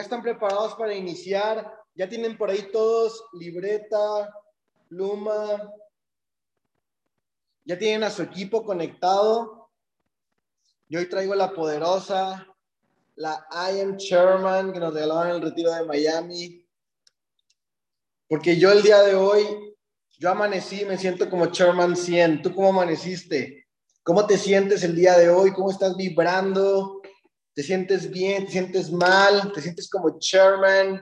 están preparados para iniciar? ¿Ya tienen por ahí todos libreta, pluma? ¿Ya tienen a su equipo conectado? Yo hoy traigo la poderosa, la I Am Chairman que nos regalaron en el retiro de Miami. Porque yo el día de hoy, yo amanecí, me siento como Chairman 100. ¿Tú cómo amaneciste? ¿Cómo te sientes el día de hoy? ¿Cómo estás vibrando? ¿Te sientes bien? ¿Te sientes mal? ¿Te sientes como chairman?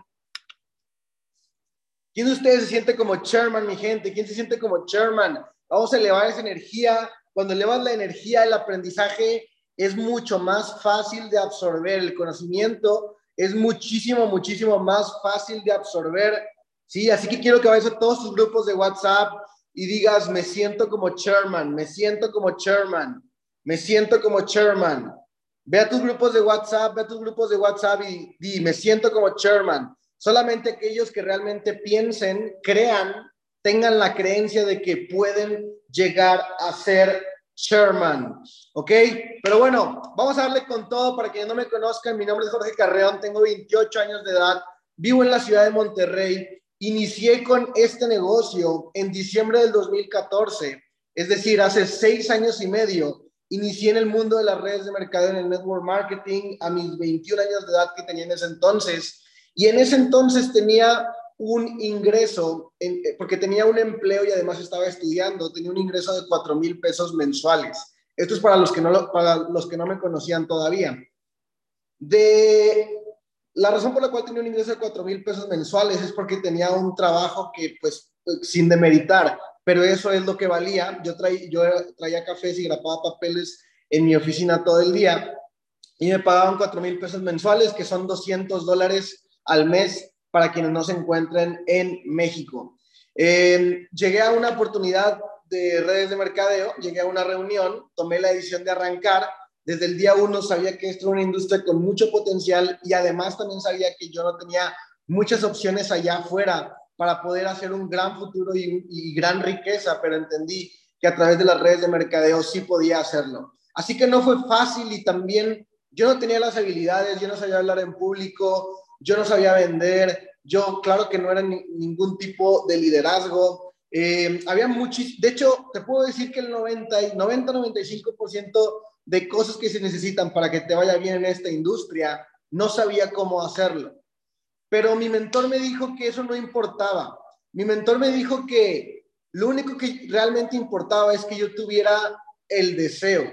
¿Quién de ustedes se siente como chairman, mi gente? ¿Quién se siente como chairman? Vamos a elevar esa energía. Cuando elevas la energía, el aprendizaje es mucho más fácil de absorber. El conocimiento es muchísimo, muchísimo más fácil de absorber. Sí, así que quiero que vayas a todos tus grupos de WhatsApp y digas, me siento como chairman, me siento como chairman, me siento como chairman. Ve a tus grupos de WhatsApp, ve a tus grupos de WhatsApp y di, me siento como chairman. Solamente aquellos que realmente piensen, crean, tengan la creencia de que pueden llegar a ser chairman. ¿Ok? Pero bueno, vamos a darle con todo para quienes no me conozcan. Mi nombre es Jorge Carreón, tengo 28 años de edad, vivo en la ciudad de Monterrey. Inicié con este negocio en diciembre del 2014, es decir, hace seis años y medio Inicié en el mundo de las redes de mercado en el network marketing a mis 21 años de edad que tenía en ese entonces. Y en ese entonces tenía un ingreso, eh, porque tenía un empleo y además estaba estudiando, tenía un ingreso de 4 mil pesos mensuales. Esto es para los, que no, para los que no me conocían todavía. De la razón por la cual tenía un ingreso de 4 mil pesos mensuales es porque tenía un trabajo que, pues, sin demeritar, pero eso es lo que valía. Yo, traía, yo traía cafés y grapaba papeles en mi oficina todo el día y me pagaban 4 mil pesos mensuales, que son 200 dólares al mes para quienes no se encuentren en México. llegué a una oportunidad de redes de mercadeo, llegué a una reunión, tomé la decisión de arrancar. Desde el día uno sabía que esto era una industria con mucho potencial y además también sabía que yo no tenía muchas opciones allá afuera para poder hacer un gran futuro y, gran riqueza, pero entendí que a través de las redes de mercadeo sí podía hacerlo. Así que no fue fácil y también yo no tenía las habilidades, yo no sabía hablar en público, yo no sabía vender, yo claro que no era ningún tipo de liderazgo. Eh, había de hecho, te puedo decir que el 90-95% de cosas que se necesitan para que te vaya bien en esta industria, no sabía cómo hacerlo. Pero mi mentor me dijo que eso no importaba. Mi mentor me dijo que lo único que realmente importaba es que yo tuviera el deseo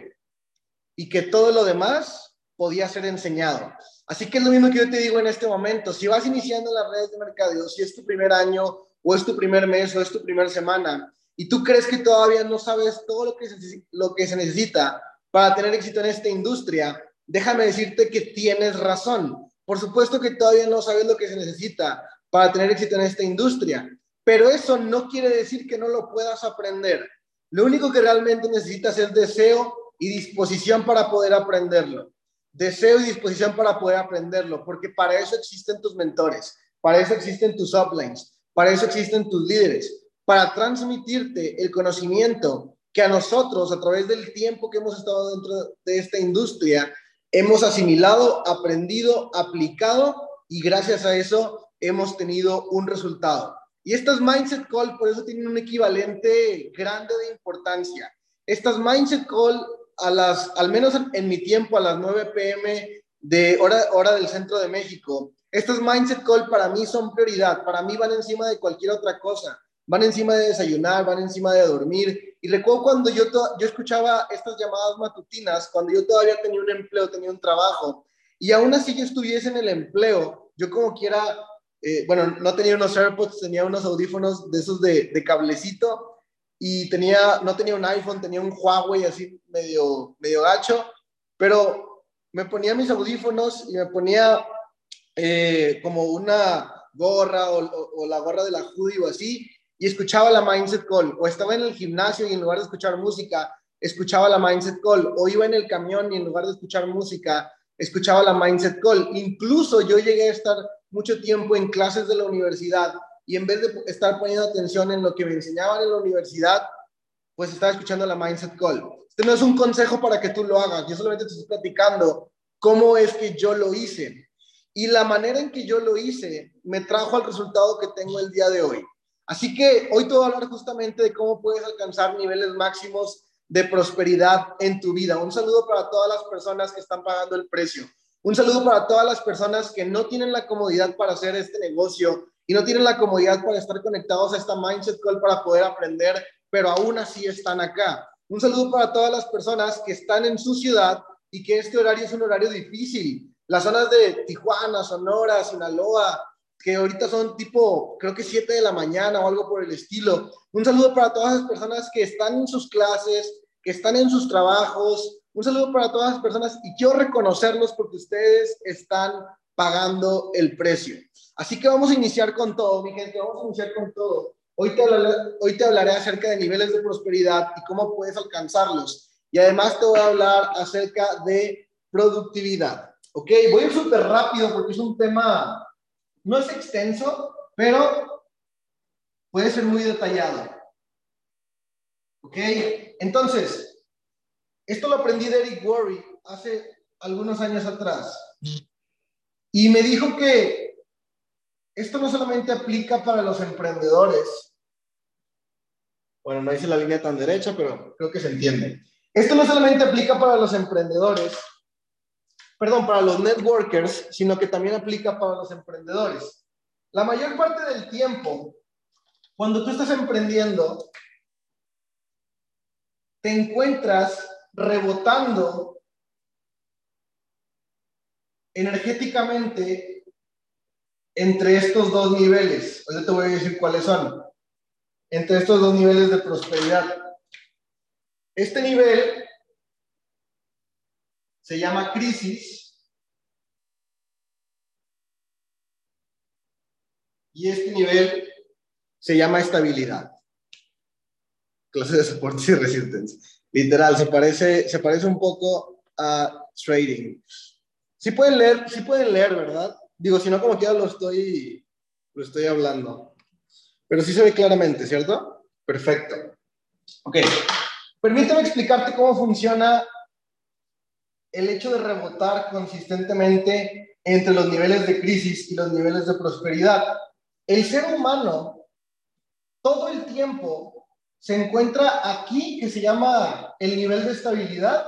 y que todo lo demás podía ser enseñado. Así que es lo mismo que yo te digo en este momento. Si vas iniciando las redes de mercadeo, si es tu primer año o es tu primer mes o es tu primera semana y tú crees que todavía no sabes todo lo que, se, lo que se necesita para tener éxito en esta industria, déjame decirte que tienes razón. Por supuesto que todavía no sabes lo que se necesita para tener éxito en esta industria, pero eso no quiere decir que no lo puedas aprender. Lo único que realmente necesitas es deseo y disposición para poder aprenderlo. Deseo y disposición para poder aprenderlo, porque para eso existen tus mentores, para eso existen tus uplines, para eso existen tus líderes, para transmitirte el conocimiento que a nosotros, a través del tiempo que hemos estado dentro de esta industria, hemos asimilado, aprendido, aplicado y gracias a eso hemos tenido un resultado. Y estas Mindset Call por eso tienen un equivalente grande de importancia. Estas Mindset Call a las, al menos en, mi tiempo, a las 9 pm de hora, hora del centro de México, estas Mindset Call para mí son prioridad, para mí van encima de cualquier otra cosa van encima de desayunar, van encima de dormir. Y recuerdo cuando yo, yo escuchaba estas llamadas matutinas, cuando yo todavía tenía un empleo, tenía un trabajo, y aún así yo estuviese en el empleo, yo como quiera, eh, bueno, no tenía unos AirPods, tenía unos audífonos de esos de, de, cablecito, y tenía, no tenía un iPhone, tenía un Huawei así medio, medio gacho, pero me ponía mis audífonos y me ponía eh, como una gorra o, o, la gorra de la Judy o así, y escuchaba la Mindset Call, o estaba en el gimnasio y en lugar de escuchar música, escuchaba la Mindset Call, o iba en el camión y en lugar de escuchar música, escuchaba la Mindset Call. Incluso yo llegué a estar mucho tiempo en clases de la universidad y en vez de estar poniendo atención en lo que me enseñaban en la universidad, pues estaba escuchando la Mindset Call. Este no es un consejo para que tú lo hagas, yo solamente te estoy platicando cómo es que yo lo hice. y la manera en que yo lo hice me trajo al resultado que tengo el día de hoy. Así que hoy te voy a hablar justamente de cómo puedes alcanzar niveles máximos de prosperidad en tu vida. Un saludo para todas las personas que están pagando el precio. Un saludo para todas las personas que no tienen la comodidad para hacer este negocio y no tienen la comodidad para estar conectados a esta Mindset Call para poder aprender, pero aún así están acá. Un saludo para todas las personas que están en su ciudad y que este horario es un horario difícil las zonas de Tijuana, Sonora, Sinaloa, que ahorita son tipo, creo que 7 de la mañana o algo por el estilo. Un saludo para todas las personas que están en sus clases, que están en sus trabajos. Un saludo para todas las personas y quiero reconocerlos porque ustedes están pagando el precio. Así que vamos a iniciar con todo, mi gente, vamos a iniciar con todo. Hoy te, hablaré, hoy te hablaré acerca de niveles de prosperidad y cómo puedes alcanzarlos. Y además te voy a hablar acerca de productividad. Ok, voy a ir súper rápido porque es un tema, no es extenso, pero puede ser muy detallado. Ok, entonces, esto lo aprendí de Eric Worre hace algunos años atrás. Y me dijo que esto no solamente aplica para los emprendedores. Bueno, no hice la línea tan derecha, pero creo que se entiende. Esto no solamente aplica para los emprendedores, perdón, para los networkers, sino que también aplica para los emprendedores. La mayor parte del tiempo, cuando tú estás emprendiendo, te encuentras rebotando energéticamente entre estos dos niveles. Hoy te voy a decir cuáles son. Entre estos dos niveles de prosperidad. Este nivel se llama crisis. Y este nivel se llama estabilidad. Clase de soporte y resistencia. Literal, se parece, se parece un poco a trading. Sí pueden leer, sí pueden leer, ¿verdad? Digo, si no, como quiera lo estoy, lo estoy hablando. Pero sí se ve claramente, ¿cierto? Perfecto. Ok. Permíteme explicarte cómo funciona el hecho de rebotar consistentemente entre los niveles de crisis y los niveles de prosperidad. El ser humano todo el tiempo se encuentra aquí, que se llama el nivel de estabilidad,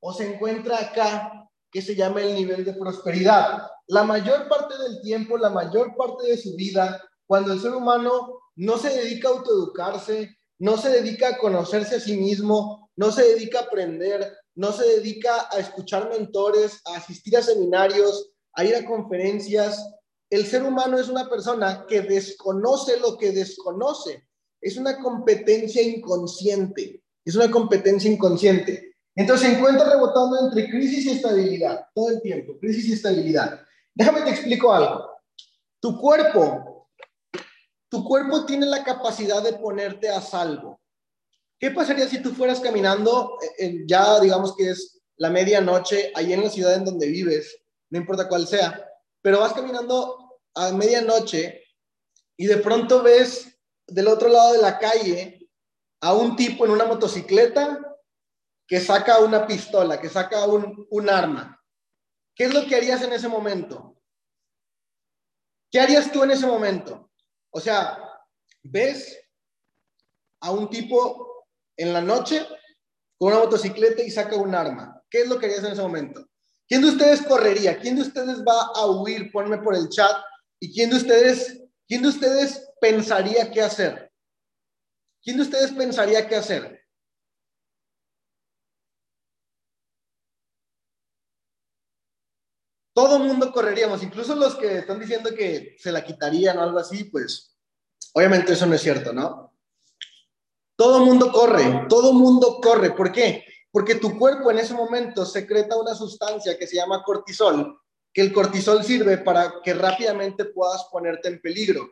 o se encuentra acá, que se llama el nivel de prosperidad. La mayor parte del tiempo, la mayor parte de su vida, cuando el ser humano no se dedica a autoeducarse, no se dedica a conocerse a sí mismo, no se dedica a aprender, no se dedica a escuchar mentores, a asistir a seminarios, a ir a conferencias. El ser humano es una persona que desconoce lo que desconoce. Es una competencia inconsciente. Es una competencia inconsciente. Entonces se encuentra rebotando entre crisis y estabilidad todo el tiempo, crisis y estabilidad. Déjame te explico algo. Tu cuerpo, tu cuerpo tiene la capacidad de ponerte a salvo. ¿Qué pasaría si tú fueras caminando, eh, ya digamos que es la medianoche, ahí en la ciudad en donde vives, no importa cuál sea, pero vas caminando a medianoche y de pronto ves del otro lado de la calle a un tipo en una motocicleta que saca una pistola, que saca un, un arma. ¿Qué es lo que harías en ese momento? ¿Qué harías tú en ese momento? O sea, ves a un tipo en la noche con una motocicleta y saca un arma. ¿Qué es lo que harías en ese momento? ¿Quién de ustedes correría? ¿Quién de ustedes va a huir? Ponme por el chat. ¿Y quién de ustedes, quién de ustedes pensaría qué hacer? ¿Quién de ustedes pensaría qué hacer? Todo mundo correríamos, incluso los que están diciendo que se la quitarían o algo así, pues obviamente eso no es cierto, ¿no? Todo mundo corre, todo mundo corre. ¿Por qué? Porque tu cuerpo en ese momento secreta una sustancia que se llama cortisol, que el cortisol sirve para que rápidamente puedas ponerte en peligro.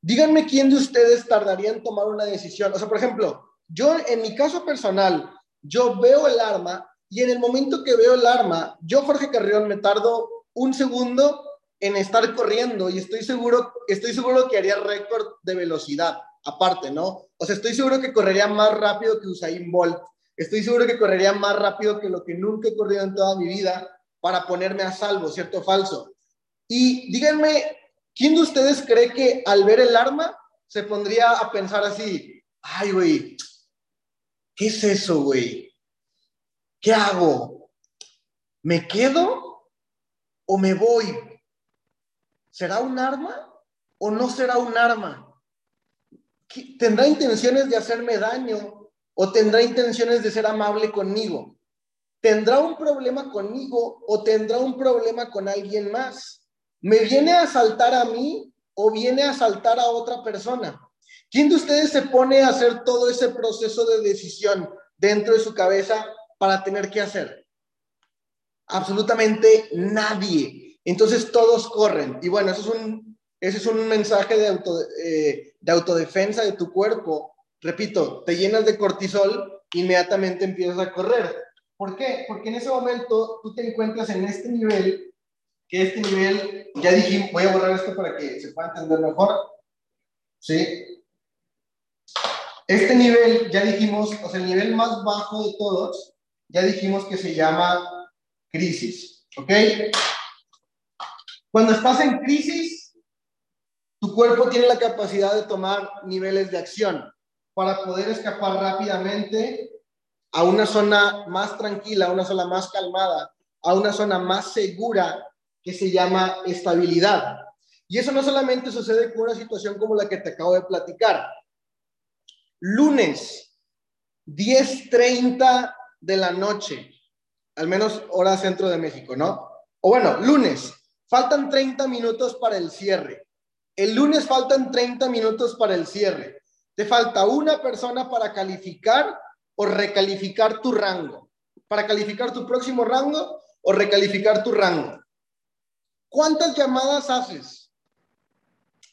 Díganme quién de ustedes tardaría en tomar una decisión. O sea, por ejemplo, yo en mi caso personal, yo veo el arma y en el momento que veo el arma, yo, Jorge Carrión, me tardo un segundo en estar corriendo y estoy seguro, estoy seguro que haría récord de velocidad aparte, ¿no? O sea, estoy seguro que correría más rápido que Usain Bolt. Estoy seguro que correría más rápido que lo que nunca he corrido en toda mi vida para ponerme a salvo, ¿cierto o falso? Y díganme, ¿quién de ustedes cree que al ver el arma se pondría a pensar así, ay, güey, ¿qué es eso, güey? ¿Qué hago? ¿Me quedo o me voy? ¿Será un arma o no será un arma? ¿Tendrá intenciones de hacerme daño o tendrá intenciones de ser amable conmigo? ¿Tendrá un problema conmigo o tendrá un problema con alguien más? ¿Me viene a asaltar a mí o viene a asaltar a otra persona? ¿Quién de ustedes se pone a hacer todo ese proceso de decisión dentro de su cabeza para tener que hacer? Absolutamente nadie. Entonces todos corren. Y bueno, eso es un, ese es un mensaje de, auto, eh, de autodefensa de tu cuerpo. Repito, te llenas de cortisol, inmediatamente empiezas a correr. ¿Por qué? Porque en ese momento tú te encuentras en este nivel, que este nivel, ya dije, voy a borrar esto para que se pueda entender mejor. ¿Sí? Este nivel, ya dijimos, o sea, el nivel más bajo de todos, ya dijimos que se llama crisis, ¿ok? Cuando estás en crisis, tu cuerpo tiene la capacidad de tomar niveles de acción para poder escapar rápidamente a una zona más tranquila, a una zona más calmada, a una zona más segura que se llama estabilidad. Y eso no solamente sucede con una situación como la que te acabo de platicar, lunes, 10.30 de la noche, al menos hora centro de México, ¿no? O bueno, lunes, faltan 30 minutos para el cierre. El lunes faltan 30 minutos para el cierre. Te falta una persona para calificar o recalificar tu rango. Para calificar tu próximo rango o recalificar tu rango. ¿Cuántas llamadas haces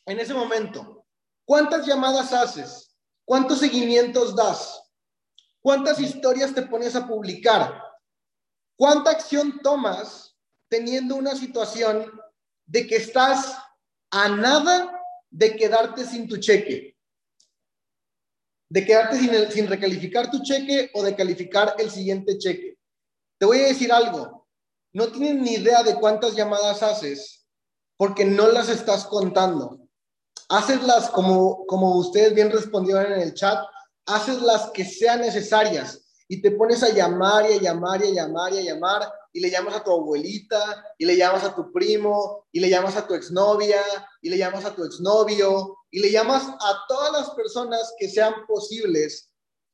en ese momento? ¿Cuántas llamadas haces? ¿Cuántos seguimientos das? ¿Cuántas historias te pones a publicar? ¿Cuánta acción tomas teniendo una situación de que estás a nada de quedarte sin tu cheque? De quedarte sin, recalificar tu cheque o de calificar el siguiente cheque. Te voy a decir algo. No tienes ni idea de cuántas llamadas haces porque no las estás contando haces las, como, como ustedes bien respondieron en el chat, haces las que sean necesarias y te pones a llamar y a llamar y a llamar y a llamar y le llamas a tu abuelita y le llamas a tu primo y le llamas a tu exnovia y le llamas a tu exnovio y le llamas a todas las personas que sean posibles,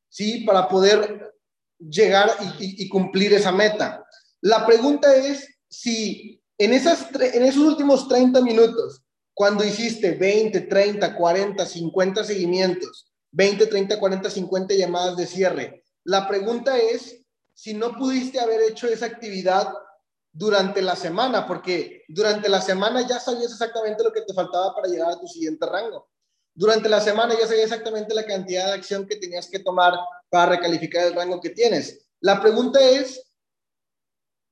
¿sí? Para poder llegar y, cumplir esa meta. La pregunta es si en, esas, en esos últimos 30 minutos cuando hiciste 20, 30, 40, 50 seguimientos, 20, 30, 40, 50 llamadas de cierre, la pregunta es si no pudiste haber hecho esa actividad durante la semana, porque durante la semana ya sabías exactamente lo que te faltaba para llegar a tu siguiente rango. Durante la semana ya sabías exactamente la cantidad de acción que tenías que tomar para recalificar el rango que tienes. La pregunta es,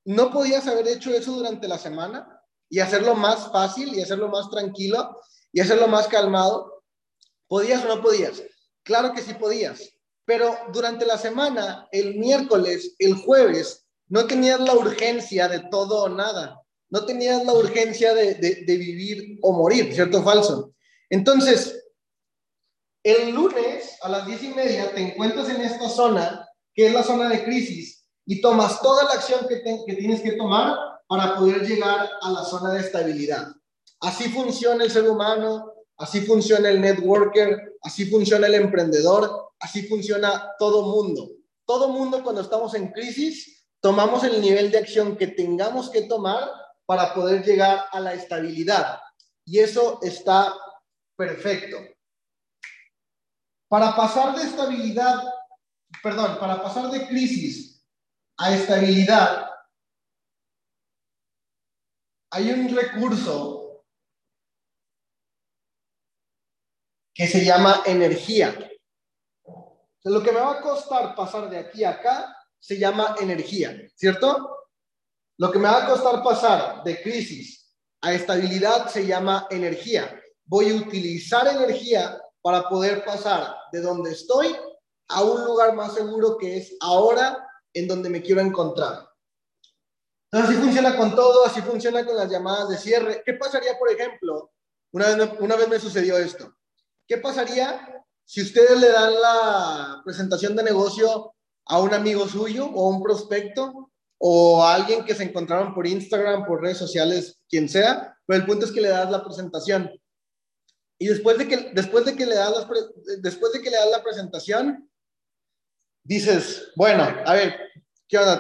¿no podías haber hecho eso durante la semana? y hacerlo más fácil y hacerlo más tranquilo y hacerlo más calmado? ¿Podías o no podías? Claro que sí podías, pero durante la semana, el miércoles, el jueves, no tenías la urgencia de todo o nada, no tenías la urgencia de, de vivir o morir, ¿cierto o falso? Entonces, el lunes a las diez y media te encuentras en esta zona, que es la zona de crisis, y tomas toda la acción que, que tienes que tomar para poder llegar a la zona de estabilidad. Así funciona el ser humano, así funciona el networker, así funciona el emprendedor, así funciona todo mundo. Todo mundo cuando estamos en crisis, tomamos el nivel de acción que tengamos que tomar para poder llegar a la estabilidad. Y eso está perfecto. Para pasar de estabilidad, perdón, para pasar de crisis a estabilidad, hay un recurso que se llama energía. Lo que me va a costar pasar de aquí a acá se llama energía, ¿cierto? Lo que me va a costar pasar de crisis a estabilidad se llama energía. Voy a utilizar energía para poder pasar de donde estoy a un lugar más seguro que es ahora en donde me quiero encontrar. Así funciona con todo, así funciona con las llamadas de cierre. ¿Qué pasaría, por ejemplo? Una vez, una vez me sucedió esto. ¿Qué pasaría si ustedes le dan la presentación de negocio a un amigo suyo o un prospecto o a alguien que se encontraron por Instagram, por redes sociales, quien sea? Pero el punto es que le das la presentación. Y después de que, después de que, le, das después de que le das la presentación, dices, bueno, a ver.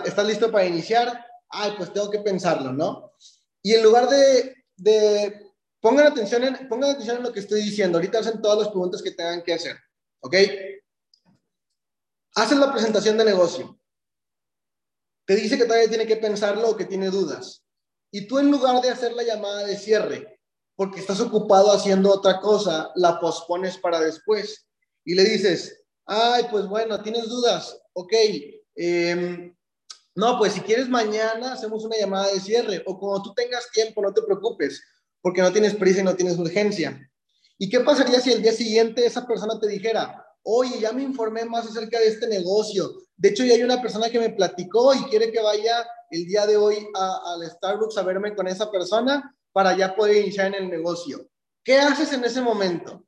¿Estás listo para iniciar? ay, pues tengo que pensarlo, ¿no? Y en lugar de pongan, atención en, pongan atención en lo que estoy diciendo, ahorita hacen todas las preguntas que tengan que hacer, ¿ok? Hacen la presentación de negocio. Te dice que todavía tiene que pensarlo o que tiene dudas. Y tú en lugar de hacer la llamada de cierre, porque estás ocupado haciendo otra cosa, la pospones para después. Y le dices, ay, pues bueno, tienes dudas, ok, eh, no, pues si quieres mañana hacemos una llamada de cierre o como tú tengas tiempo, no te preocupes, porque no tienes prisa y no tienes urgencia. ¿Y qué pasaría si el día siguiente esa persona te dijera, oye, ya me informé más acerca de este negocio? De hecho, ya hay una persona que me platicó y quiere que vaya el día de hoy al Starbucks a verme con esa persona para ya poder iniciar en el negocio. ¿Qué haces en ese momento?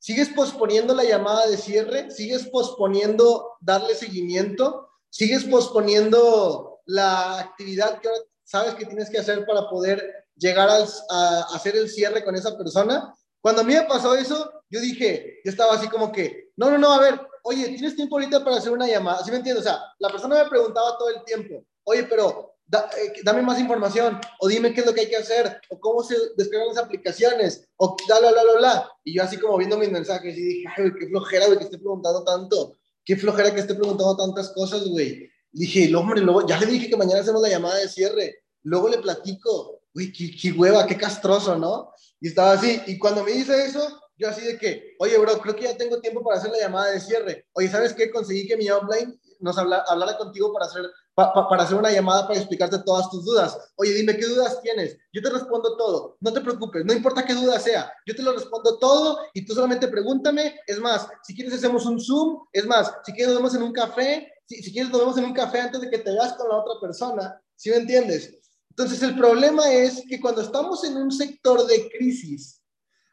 ¿Sigues posponiendo la llamada de cierre? ¿Sigues posponiendo darle seguimiento? sigues posponiendo la actividad que sabes que tienes que hacer para poder llegar a, hacer el cierre con esa persona. Cuando a mí me pasó eso, yo dije, yo estaba así como que, no, no, no, a ver, oye, ¿tienes tiempo ahorita para hacer una llamada? ¿Sí me entiendes? O sea, la persona me preguntaba todo el tiempo, oye, pero eh, dame más información, o dime qué es lo que hay que hacer, o cómo se descargan las aplicaciones, o bla, bla, bla, bla. Y yo así como viendo mis mensajes y dije, ay, qué flojera, güey, que esté preguntando tanto qué flojera que esté preguntando tantas cosas, güey. Dije, el hombre, luego, ya le dije que mañana hacemos la llamada de cierre. Luego le platico, güey, qué, qué, hueva, qué castroso, ¿no? Y estaba así. Y cuando me dice eso, yo así de que, oye, bro, creo que ya tengo tiempo para hacer la llamada de cierre. Oye, ¿sabes qué? Conseguí que mi offline nos habla, hablara contigo para hacer para hacer una llamada para explicarte todas tus dudas. Oye, dime qué dudas tienes. Yo te respondo todo. No te preocupes, no importa qué duda sea. Yo te lo respondo todo y tú solamente pregúntame. Es más, si quieres hacemos un Zoom. Es más, si quieres nos vemos en un café. Si, si quieres nos vemos en un café antes de que te veas con la otra persona. ¿Sí me entiendes? Entonces el problema es que cuando estamos en un sector de crisis,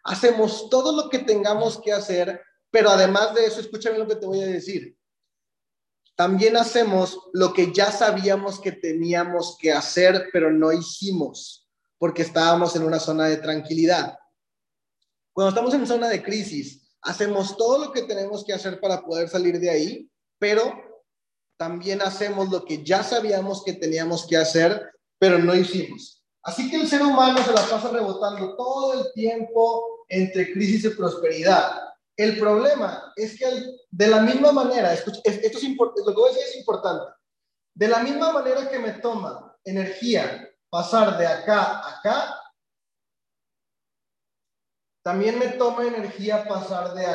hacemos todo lo que tengamos que hacer, pero además de eso, escúchame lo que te voy a decir también hacemos lo que ya sabíamos que teníamos que hacer, pero no hicimos, porque estábamos en una zona de tranquilidad. Cuando estamos en zona de crisis, hacemos todo lo que tenemos que hacer para poder salir de ahí, pero también hacemos lo que ya sabíamos que teníamos que hacer, pero no hicimos. Así que el ser humano se la pasa rebotando todo el tiempo entre crisis y prosperidad. El problema es que de la misma manera, esto es, lo que voy a decir es importante, de la misma manera que me toma energía pasar de acá a acá, también me toma energía pasar de,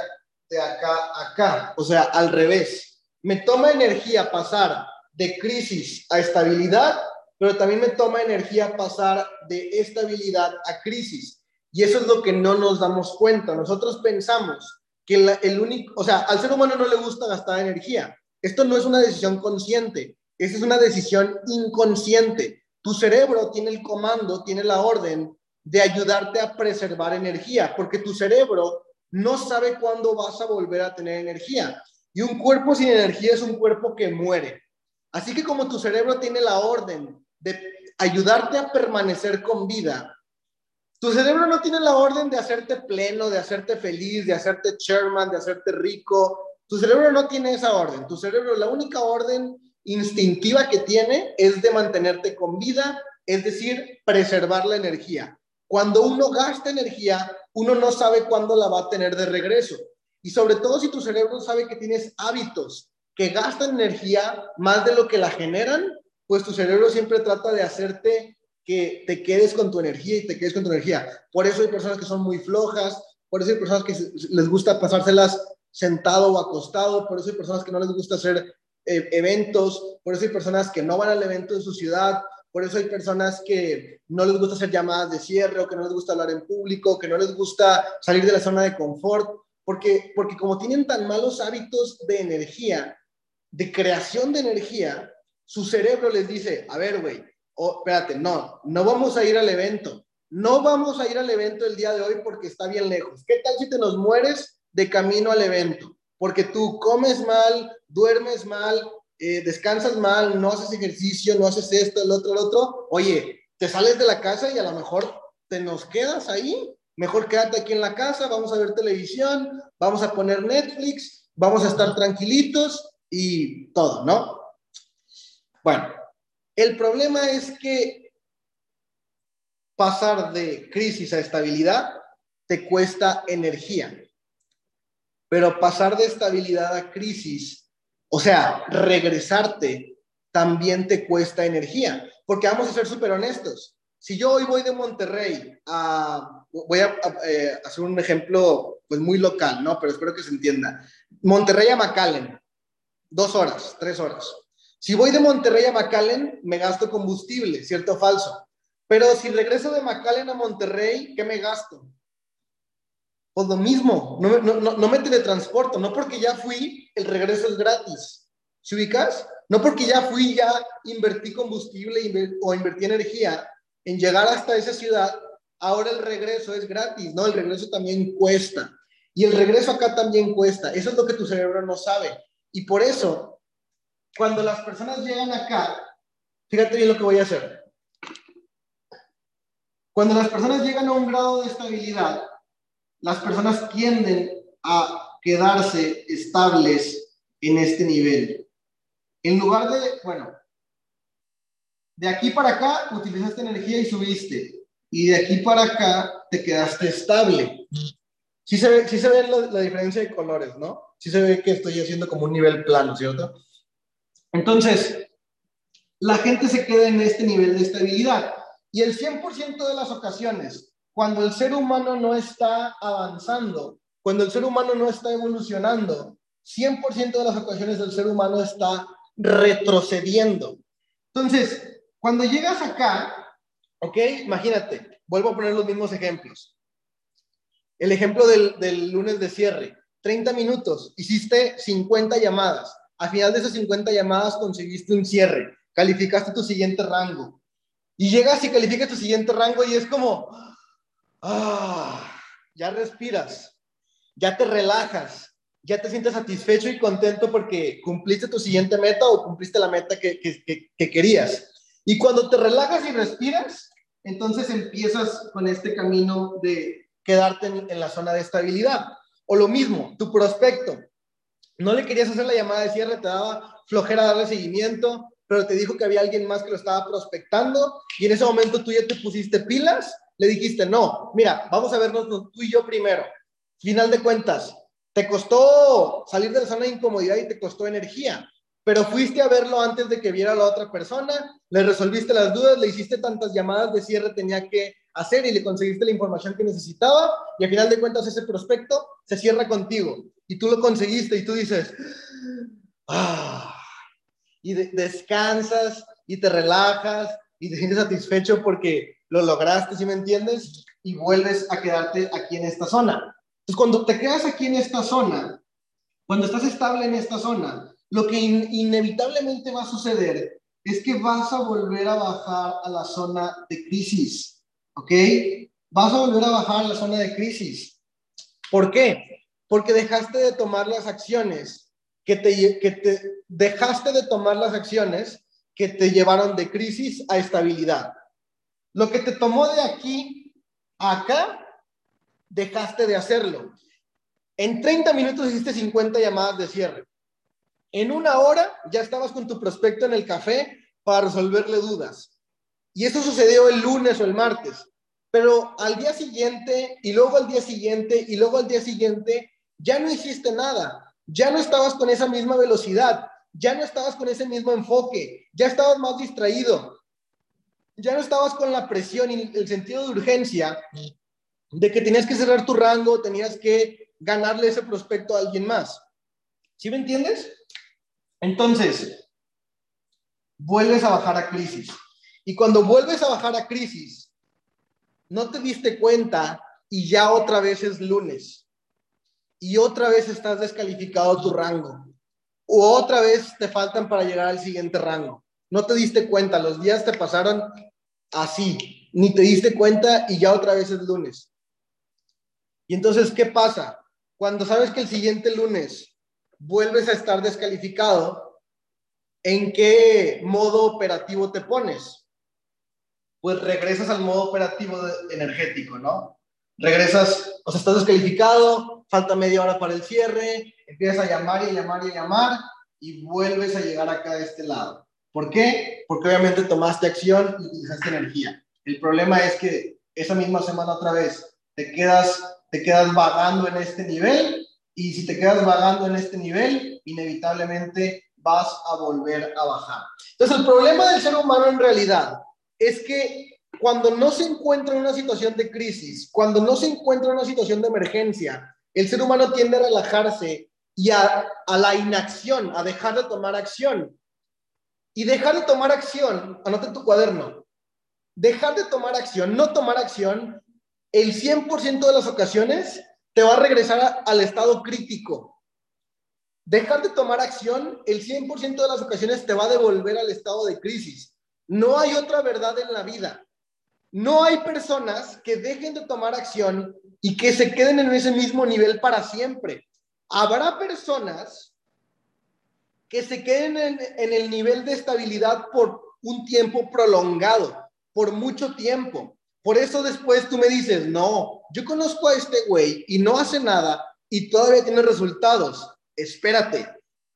de acá a acá, o sea, al revés. Me toma energía pasar de crisis a estabilidad, pero también me toma energía pasar de estabilidad a crisis. Y eso es lo que no nos damos cuenta. Nosotros pensamos que el único, o sea, al ser humano no le gusta gastar energía. Esto no es una decisión consciente, esa es una decisión inconsciente. Tu cerebro tiene el comando, tiene la orden de ayudarte a preservar energía, porque tu cerebro no sabe cuándo vas a volver a tener energía. Y un cuerpo sin energía es un cuerpo que muere. Así que como tu cerebro tiene la orden de ayudarte a permanecer con vida, tu cerebro no tiene la orden de hacerte pleno, de hacerte feliz, de hacerte chairman, de hacerte rico. Tu cerebro no tiene esa orden. Tu cerebro, la única orden instintiva que tiene es de mantenerte con vida, es decir, preservar la energía. Cuando uno gasta energía, uno no sabe cuándo la va a tener de regreso. Y sobre todo si tu cerebro sabe que tienes hábitos que gastan energía más de lo que la generan, pues tu cerebro siempre trata de hacerte que te quedes con tu energía y te quedes con tu energía. Por eso hay personas que son muy flojas, por eso hay personas que les gusta pasárselas sentado o acostado, por eso hay personas que no les gusta hacer eh, eventos, por eso hay personas que no van al evento de su ciudad, por eso hay personas que no les gusta hacer llamadas de cierre o que no les gusta hablar en público, que no les gusta salir de la zona de confort, porque, porque como tienen tan malos hábitos de energía, de creación de energía, su cerebro les dice, a ver, güey, oh, espérate, no, no vamos a ir al evento. No vamos a ir al evento el día de hoy porque está bien lejos. ¿Qué tal si te nos mueres de camino al evento? Porque tú comes mal, duermes mal, eh, descansas mal, no haces ejercicio, no haces esto, el otro, el otro. Oye, te sales de la casa y a lo mejor te nos quedas ahí. Mejor quédate aquí en la casa, vamos a ver televisión, vamos a poner Netflix, vamos a estar tranquilitos y todo, ¿no? Bueno, el problema es que pasar de crisis a estabilidad te cuesta energía, pero pasar de estabilidad a crisis, o sea, regresarte, también te cuesta energía, porque vamos a ser súper honestos. Si yo hoy voy de Monterrey a, voy a, eh, hacer un ejemplo pues muy local, ¿no? Pero espero que se entienda. Monterrey a McAllen, dos horas, tres horas. Si voy de Monterrey a McAllen, me gasto combustible, ¿cierto o falso? Pero si regreso de McAllen a Monterrey, ¿qué me gasto? Pues lo mismo, no, no, no, no me teletransporto, no porque ya fui, el regreso es gratis. ¿Se ubicas? No porque ya fui, ya invertí combustible o invertí energía en llegar hasta esa ciudad, ahora el regreso es gratis, ¿no? El regreso también cuesta. Y el regreso acá también cuesta. Eso es lo que tu cerebro no sabe. Y por eso cuando las personas llegan acá, fíjate bien lo que voy a hacer. Cuando las personas llegan a un grado de estabilidad, las personas tienden a quedarse estables en este nivel. En lugar de, bueno, de aquí para acá utilizaste energía y subiste. Y de aquí para acá te quedaste estable. Sí se ve, sí se ve la, la diferencia de colores, ¿no? Sí se ve que estoy haciendo como un nivel plano, ¿cierto? Entonces, la gente se queda en este nivel de estabilidad. Y el 100% de las ocasiones, cuando el ser humano no está avanzando, cuando el ser humano no está evolucionando, 100% de las ocasiones el ser humano está retrocediendo. Entonces, cuando llegas acá, ¿ok? Imagínate, vuelvo a poner los mismos ejemplos. El ejemplo del, del lunes de cierre, 30 minutos, hiciste 50 llamadas al final de esas 50 llamadas conseguiste un cierre, calificaste tu siguiente rango. Y llegas y calificas tu siguiente rango y es como, ah, ya respiras, ya te relajas, ya te sientes satisfecho y contento porque cumpliste tu siguiente meta o cumpliste la meta que, que querías. Y cuando te relajas y respiras, entonces empiezas con este camino de quedarte en la zona de estabilidad. O lo mismo, tu prospecto no le querías hacer la llamada de cierre, te daba flojera darle seguimiento, pero te dijo que había alguien más que lo estaba prospectando y en ese momento tú ya te pusiste pilas, le dijiste, no, mira, vamos a vernos tú y yo primero. Final de cuentas, te costó salir de la zona de incomodidad y te costó energía, pero fuiste a verlo antes de que viera a la otra persona, le resolviste las dudas, le hiciste tantas llamadas de cierre tenía que hacer y le conseguiste la información que necesitaba y al final de cuentas ese prospecto se cierra contigo y tú lo conseguiste y tú dices, ah, y descansas y te relajas y te sientes satisfecho porque lo lograste, ¿sí me entiendes? Y vuelves a quedarte aquí en esta zona. Entonces, cuando te quedas aquí en esta zona, cuando estás estable en esta zona, lo que inevitablemente va a suceder es que vas a volver a bajar a la zona de crisis, ¿ok? Vas a volver a bajar a la zona de crisis. ¿Por qué? Porque dejaste de tomar las acciones que te, que te dejaste de tomar las acciones que te llevaron de crisis a estabilidad. Lo que te tomó de aquí a acá, dejaste de hacerlo. En 30 minutos hiciste 50 llamadas de cierre. En una hora ya estabas con tu prospecto en el café para resolverle dudas. Y eso sucedió el lunes o el martes. Pero al día siguiente, y luego al día siguiente, y luego al día siguiente, ya no hiciste nada, ya no estabas con esa misma velocidad, ya no estabas con ese mismo enfoque, ya estabas más distraído, ya no estabas con la presión y el sentido de urgencia de que tenías que cerrar tu rango, tenías que ganarle ese prospecto a alguien más. ¿Sí me entiendes? Entonces, vuelves a bajar a crisis. Y cuando vuelves a bajar a crisis, no te diste cuenta y ya otra vez es lunes y otra vez estás descalificado tu rango. O otra vez te faltan para llegar al siguiente rango. no te diste cuenta, los días te pasaron así, ni te diste cuenta y ya otra vez es lunes. Y entonces, ¿qué pasa? Cuando sabes que el siguiente lunes vuelves a estar descalificado, ¿en qué modo operativo te pones? Pues regresas al modo operativo energético, ¿no? Regresas, o sea, estás descalificado, falta media hora para el cierre, empiezas a llamar y llamar y llamar y vuelves a llegar acá de este lado. ¿Por qué? Porque obviamente tomaste acción y utilizaste energía. El problema es que esa misma semana otra vez te quedas, te quedas vagando en este nivel y si te quedas vagando en este nivel, inevitablemente vas a volver a bajar. Entonces, el problema del ser humano en realidad es que cuando no se encuentra en una situación de crisis, cuando no se encuentra en una situación de emergencia, el ser humano tiende a relajarse y a, a la inacción, a dejar de tomar acción. Y dejar de tomar acción, anota en tu cuaderno, dejar de tomar acción, no tomar acción, el 100% de las ocasiones te va a regresar al estado crítico. Dejar de tomar acción, el 100% de las ocasiones te va a devolver al estado de crisis. No hay otra verdad en la vida. No hay personas que dejen de tomar acción y que se queden en ese mismo nivel para siempre. Habrá personas que se queden en, el nivel de estabilidad por un tiempo prolongado, por mucho tiempo. Por eso después tú me dices, no, yo conozco a este güey y no hace nada y todavía tiene resultados. Espérate,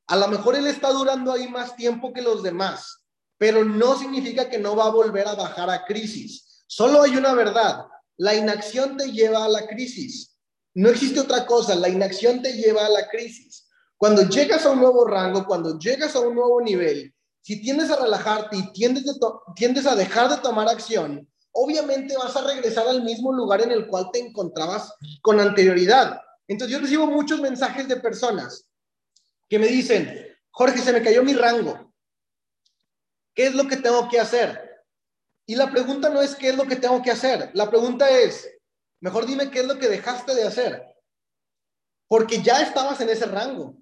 a lo mejor él está durando ahí más tiempo que los demás, pero no significa que no va a volver a bajar a crisis. Solo hay una verdad, la inacción te lleva a la crisis. No existe otra cosa, la inacción te lleva a la crisis. Cuando llegas a un nuevo rango, cuando llegas a un nuevo nivel, si tiendes a relajarte y tiendes, a dejar de tomar acción, obviamente vas a regresar al mismo lugar en el cual te encontrabas con anterioridad. Entonces yo recibo muchos mensajes de personas que me dicen, Jorge, se me cayó mi rango. ¿Qué es lo que tengo que hacer? Y la pregunta no es qué es lo que tengo que hacer. La pregunta es, mejor dime qué es lo que dejaste de hacer. Porque ya estabas en ese rango.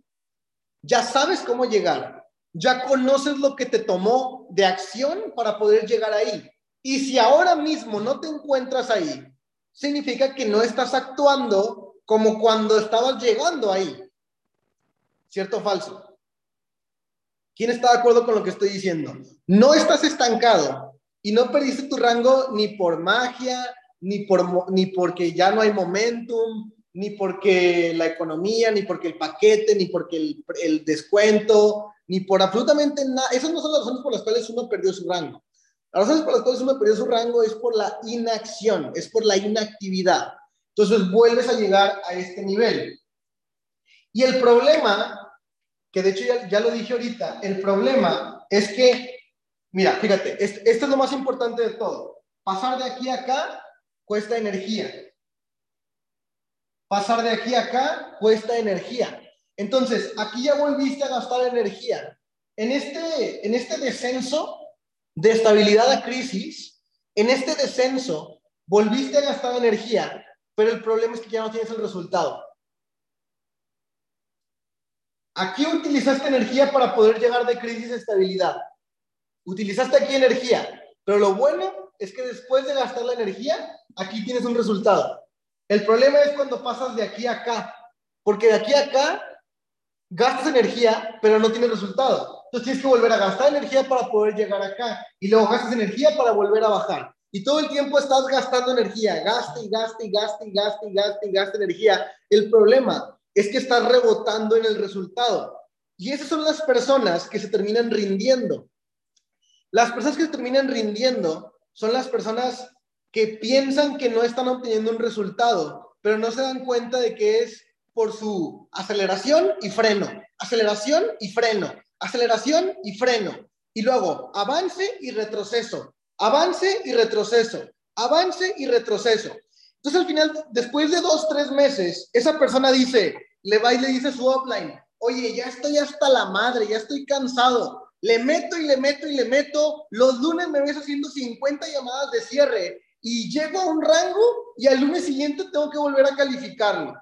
Ya sabes cómo llegar. Ya conoces lo que te tomó de acción para poder llegar ahí. Y si ahora mismo no te encuentras ahí, significa que no estás actuando como cuando estabas llegando ahí. ¿Cierto o falso? ¿Quién está de acuerdo con lo que estoy diciendo? No estás estancado, y no perdiste tu rango ni por magia, ni, por, ni porque ya no hay momentum, ni porque la economía, ni porque el paquete, ni porque el, el descuento, ni por absolutamente nada. Esas no son las razones por las cuales uno perdió su rango. Las razones por las cuales uno perdió su rango es por la inacción, es por la inactividad. Entonces vuelves a llegar a este nivel. Y el problema, que de hecho ya, ya lo dije ahorita, el problema es que Mira, fíjate, esto es lo más importante de todo. Pasar de aquí a acá cuesta energía. Pasar de aquí a acá cuesta energía. Entonces, aquí ya volviste a gastar energía. En este, en este descenso de estabilidad a crisis, en este descenso, volviste a gastar energía, pero el problema es que ya no tienes el resultado. Aquí utilizaste energía para poder llegar de crisis a estabilidad utilizaste aquí energía, pero lo bueno es que después de gastar la energía, aquí tienes un resultado. El problema es cuando pasas de aquí a acá, porque de aquí a acá gastas energía, pero no tienes resultado. Entonces tienes que volver a gastar energía para poder llegar acá y luego gastas energía para volver a bajar. Y todo el tiempo estás gastando energía, gaste y gaste y gaste y gaste y gaste y gaste energía. El problema es que estás rebotando en el resultado. Y esas son las personas que se terminan rindiendo. Las personas que terminan rindiendo son las personas que piensan que no están obteniendo un resultado, pero no se dan cuenta de que es por su aceleración y freno, aceleración y freno, aceleración y freno. Y luego, avance y retroceso, avance y retroceso, avance y retroceso. Entonces, al final, después de dos, tres meses, esa persona dice, le va y le dice su offline, oye, ya estoy hasta la madre, ya estoy cansado, le meto y le meto y le meto. Los lunes me ves haciendo 50 llamadas de cierre y llego a un rango y al lunes siguiente tengo que volver a calificarlo.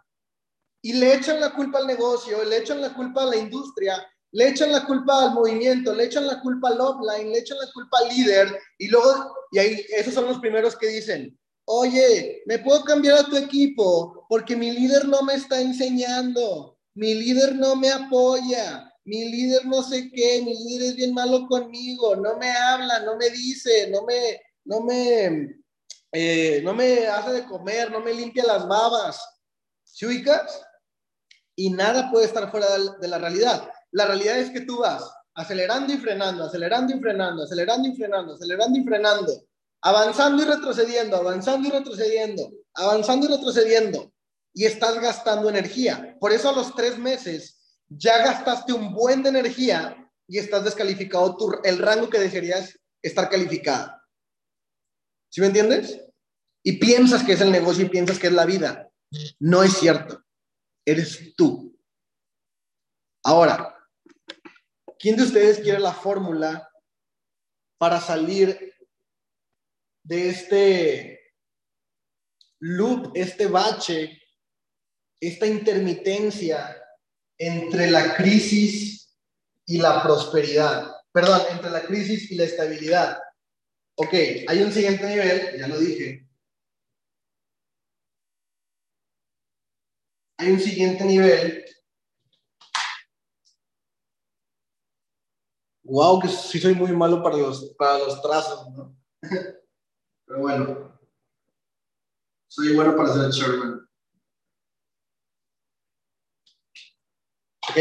Y le echan la culpa al negocio, le echan la culpa a la industria le echan la culpa al movimiento, le echan la culpa al offline, le echan la culpa al líder y luego, y ahí, esos son los primeros que dicen, oye, ¿me puedo cambiar a tu equipo? Porque mi líder no me está enseñando, mi líder no me apoya, mi líder no sé qué, mi líder es bien malo conmigo, no me habla, no me dice, no me, no me, eh, no me hace de comer, no me limpia las babas. ¿Sí Y nada puede estar fuera de la realidad. La realidad es que tú vas acelerando y frenando, acelerando y frenando, acelerando y frenando, acelerando y frenando, avanzando y retrocediendo, avanzando y retrocediendo, avanzando y retrocediendo, y estás gastando energía. Por eso a los tres meses ya gastaste un buen de energía y estás descalificado tu, el rango que desearías estar calificado. ¿Sí me entiendes? Y piensas que es el negocio y piensas que es la vida. No es cierto. Eres tú. Ahora, ¿quién de ustedes quiere la fórmula para salir de este loop, este bache, esta intermitencia entre la crisis y la prosperidad. Perdón, entre la crisis y la estabilidad. Ok, hay un siguiente nivel, ya lo dije. Hay un siguiente nivel. Wow, que sí soy muy malo para los, para los trazos, ¿no? Pero bueno, soy bueno para ser Sherman. Ok.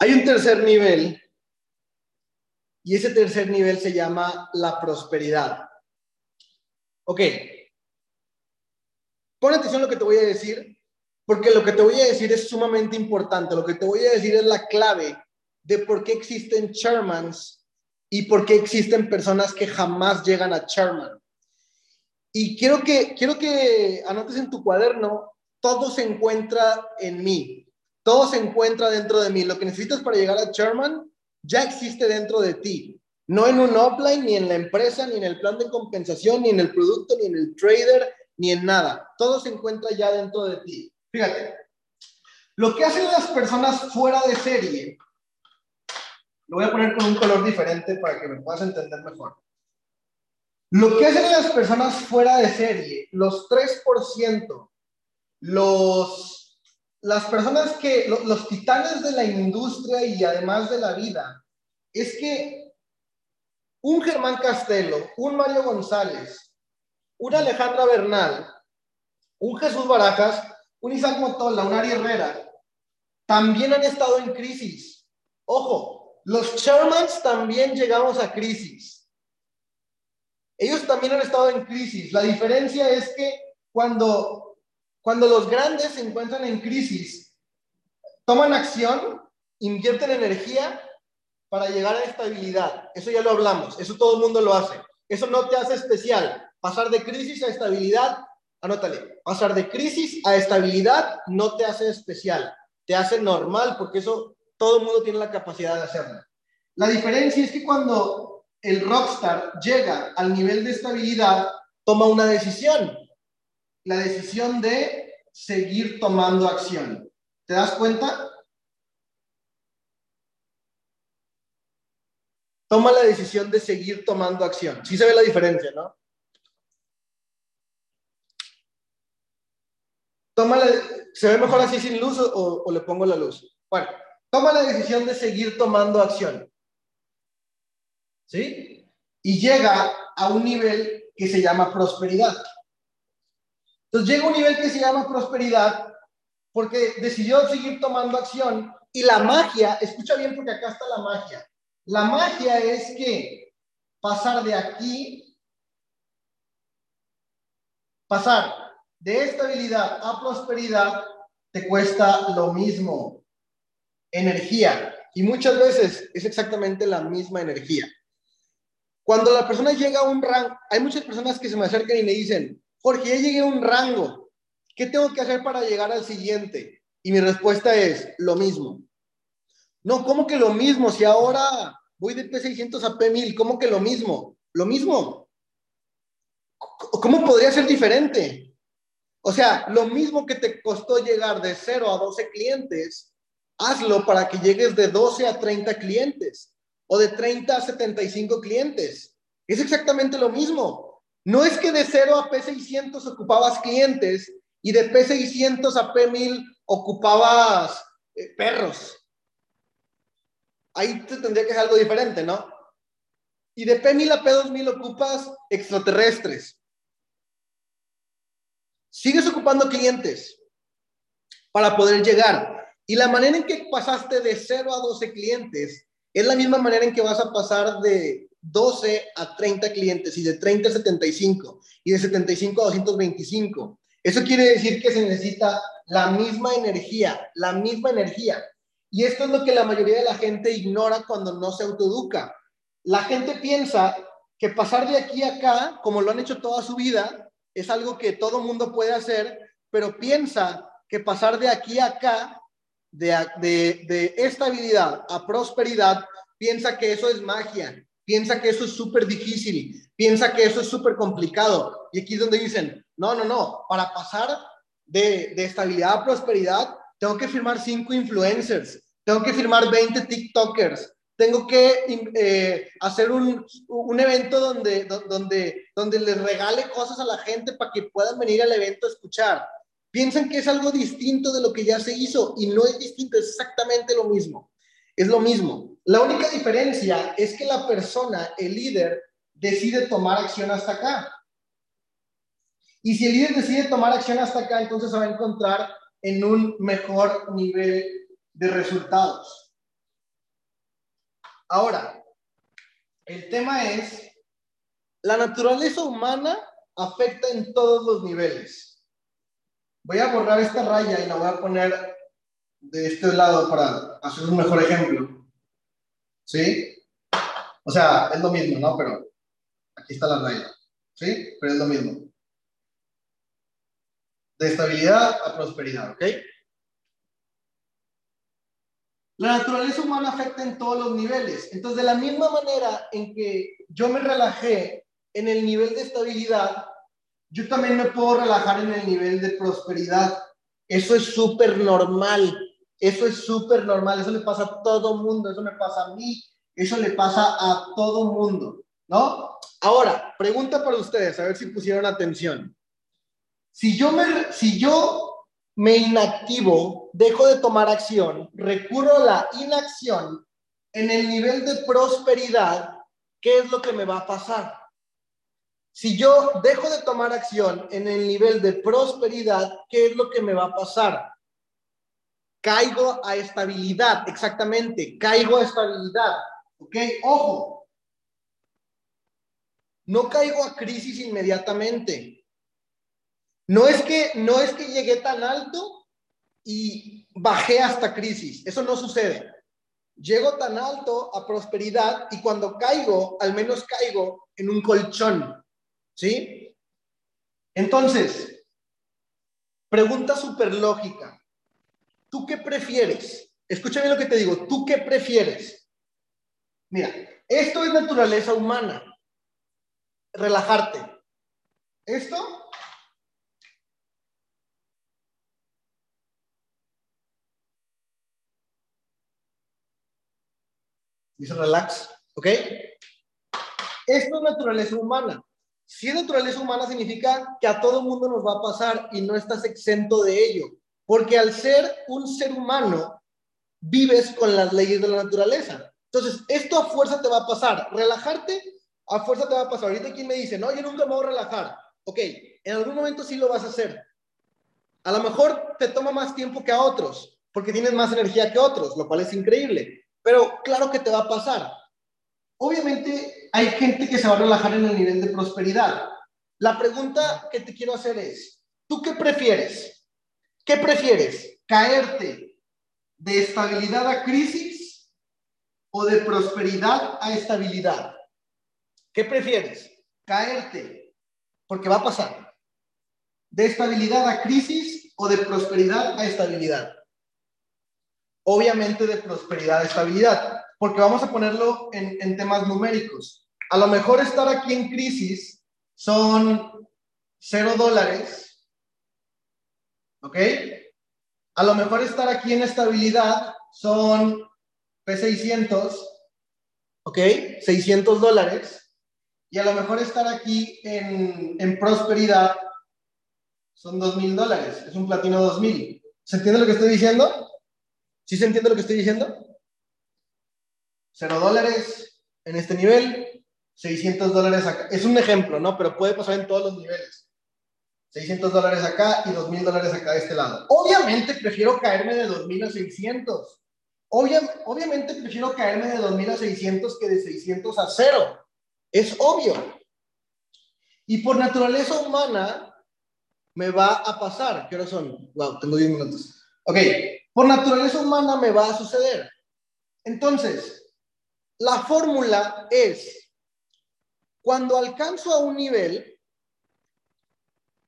Hay un tercer nivel y ese tercer nivel se llama la prosperidad. Ok. Pon atención a lo que te voy a decir, porque lo que te voy a decir es sumamente importante. Lo que te voy a decir es la clave de por qué existen Shermans y por qué existen personas que jamás llegan a Sherman. Y quiero que, quiero que anotes en tu cuaderno, todo se encuentra en mí. Todo se encuentra dentro de mí. Lo que necesitas para llegar a Sherman ya existe dentro de ti. No en un offline, ni en la empresa, ni en el plan de compensación, ni en el producto, ni en el trader, ni en nada. Todo se encuentra ya dentro de ti. Fíjate, lo que hacen las personas fuera de serie, lo voy a poner con un color diferente para que me puedas entender mejor. Lo que hacen las personas fuera de serie, los 3%, los las personas que, los, titanes de la industria y además de la vida, es que un Germán Castelo, un Mario González, una Alejandra Bernal, un Jesús Barajas, un Isaac Motola, un Ari Herrera, también han estado en crisis. Ojo, los Shermans también llegamos a crisis. Ellos también han estado en crisis. La diferencia es que cuando cuando los grandes se encuentran en crisis, toman acción, invierten energía para llegar a estabilidad. Eso ya lo hablamos, eso todo el mundo lo hace. Eso no te hace especial. Pasar de crisis a estabilidad, anótale, pasar de crisis a estabilidad no te hace especial, te hace normal porque eso todo el mundo tiene la capacidad de hacerlo. La diferencia es que cuando el rockstar llega al nivel de estabilidad, toma una decisión la decisión de seguir tomando acción. ¿Te das cuenta? Toma la decisión de seguir tomando acción. Sí se ve la diferencia, ¿no? Toma ¿Se ve mejor así sin luz o, o le pongo la luz? Bueno, toma la decisión de seguir tomando acción. ¿Sí? Y llega a un nivel que se llama prosperidad. Entonces llega un nivel que se llama prosperidad porque decidió seguir tomando acción y la magia, escucha bien porque acá está la magia. La magia es que pasar de aquí, pasar de estabilidad a prosperidad, te cuesta lo mismo, energía. Y muchas veces es exactamente la misma energía. Cuando la persona llega a un rango, hay muchas personas que se me acercan y me dicen, Jorge, ya llegué a un rango. ¿Qué tengo que hacer para llegar al siguiente? Y mi respuesta es lo mismo. No, ¿cómo que lo mismo? Si ahora voy de P600 a P1000, ¿cómo que lo mismo? Lo mismo. ¿Cómo podría ser diferente? O sea, lo mismo que te costó llegar de 0 a 12 clientes, hazlo para que llegues de 12 a 30 clientes o de 30 a 75 clientes. Es exactamente lo mismo. No es que de 0 a P600 ocupabas clientes y de P600 a P1000 ocupabas eh, perros. Ahí te tendría que ser algo diferente, ¿no? Y de P1000 a P2000 ocupas extraterrestres. Sigues ocupando clientes para poder llegar. Y la manera en que pasaste de 0 a 12 clientes es la misma manera en que vas a pasar de 12 a 30 clientes y de 30 a 75 y de 75 a 225. Eso quiere decir que se necesita la misma energía, la misma energía. Y esto es lo que la mayoría de la gente ignora cuando no se autoeduca. La gente piensa que pasar de aquí a acá, como lo han hecho toda su vida, es algo que todo mundo puede hacer, pero piensa que pasar de aquí a acá, de, de, de estabilidad a prosperidad, piensa que eso es magia, piensa que eso es súper difícil, piensa que eso es súper complicado. Y aquí es donde dicen, no, no, no, para pasar de, de estabilidad a prosperidad, tengo que firmar cinco influencers, tengo que firmar 20 TikTokers, tengo que eh, hacer un, un, evento donde, donde, donde les regale cosas a la gente para que puedan venir al evento a escuchar. Piensan que es algo distinto de lo que ya se hizo y no es distinto, es exactamente lo mismo. Es lo mismo. La única diferencia es que la persona, el líder, decide tomar acción hasta acá. Y si el líder decide tomar acción hasta acá, entonces se va a encontrar en un mejor nivel de resultados. Ahora, el tema es, la naturaleza humana afecta en todos los niveles. Voy a borrar esta raya y la voy a poner de este lado para hacer un mejor ejemplo. ¿Sí? O sea, es lo mismo, ¿no? Pero aquí está la raya. ¿Sí? Pero es lo mismo de estabilidad a prosperidad, ¿ok? La naturaleza humana afecta en todos los niveles. Entonces, de la misma manera en que yo me relajé en el nivel de estabilidad, yo también me puedo relajar en el nivel de prosperidad. Eso es súper normal. Eso es súper normal. Eso le pasa a todo mundo. Eso me pasa a mí. Eso le pasa a todo mundo. ¿No? Ahora, pregunta para ustedes, a ver si pusieron atención. Si yo me, si yo me inactivo, dejo de tomar acción, recurro a la inacción, en el nivel de prosperidad, ¿qué es lo que me va a pasar? Si yo dejo de tomar acción en el nivel de prosperidad, ¿qué es lo que me va a pasar? Caigo a estabilidad, exactamente, caigo a estabilidad. ¿Ok? Ojo, no caigo a crisis inmediatamente. No es que, no es que llegué tan alto y bajé hasta crisis. Eso no sucede. Llego tan alto a prosperidad y cuando caigo, al menos caigo en un colchón. ¿Sí? Entonces, pregunta súper lógica. ¿Tú qué prefieres? Escúchame lo que te digo. ¿Tú qué prefieres? Mira, esto es naturaleza humana. Relajarte. Esto Dice relax, ¿ok? Esto es naturaleza humana. Si es naturaleza humana significa que a todo mundo nos va a pasar y no estás exento de ello. Porque al ser un ser humano, vives con las leyes de la naturaleza. Entonces, esto a fuerza te va a pasar. Relajarte, a fuerza te va a pasar. Ahorita quien me dice, no, yo nunca me voy a relajar. Ok, en algún momento sí lo vas a hacer. A lo mejor te toma más tiempo que a otros, porque tienes más energía que otros, lo cual es increíble. Pero claro que te va a pasar. Obviamente hay gente que se va a relajar en el nivel de prosperidad. La pregunta que te quiero hacer es, ¿tú qué prefieres? ¿Qué prefieres? ¿Caerte de estabilidad a crisis o de prosperidad a estabilidad? ¿Qué prefieres? Caerte, porque va a pasar. ¿De estabilidad a crisis o de prosperidad a estabilidad? obviamente de prosperidad, de estabilidad, porque vamos a ponerlo en, temas numéricos. A lo mejor estar aquí en crisis son cero dólares, ¿ok? A lo mejor estar aquí en estabilidad son P600, ¿ok? 600 dólares. Y a lo mejor estar aquí en, en prosperidad son 2.000 dólares. Es un platino 2.000. ¿Se entiende lo que estoy diciendo? ¿Sí se entiende lo que estoy diciendo? 0 dólares en este nivel, 600 dólares acá. Es un ejemplo, ¿no? Pero puede pasar en todos los niveles. 600 dólares acá y 2.000 dólares acá de este lado. Obviamente prefiero caerme de 2.000 a 600. obviamente prefiero caerme de 2.000 a 600 que de 600 a 0. Es obvio. Y por naturaleza humana me va a pasar. ¿Qué hora son? Wow, tengo 10 minutos. Ok, por naturaleza humana me va a suceder. Entonces, la fórmula es, cuando alcanzo a un nivel,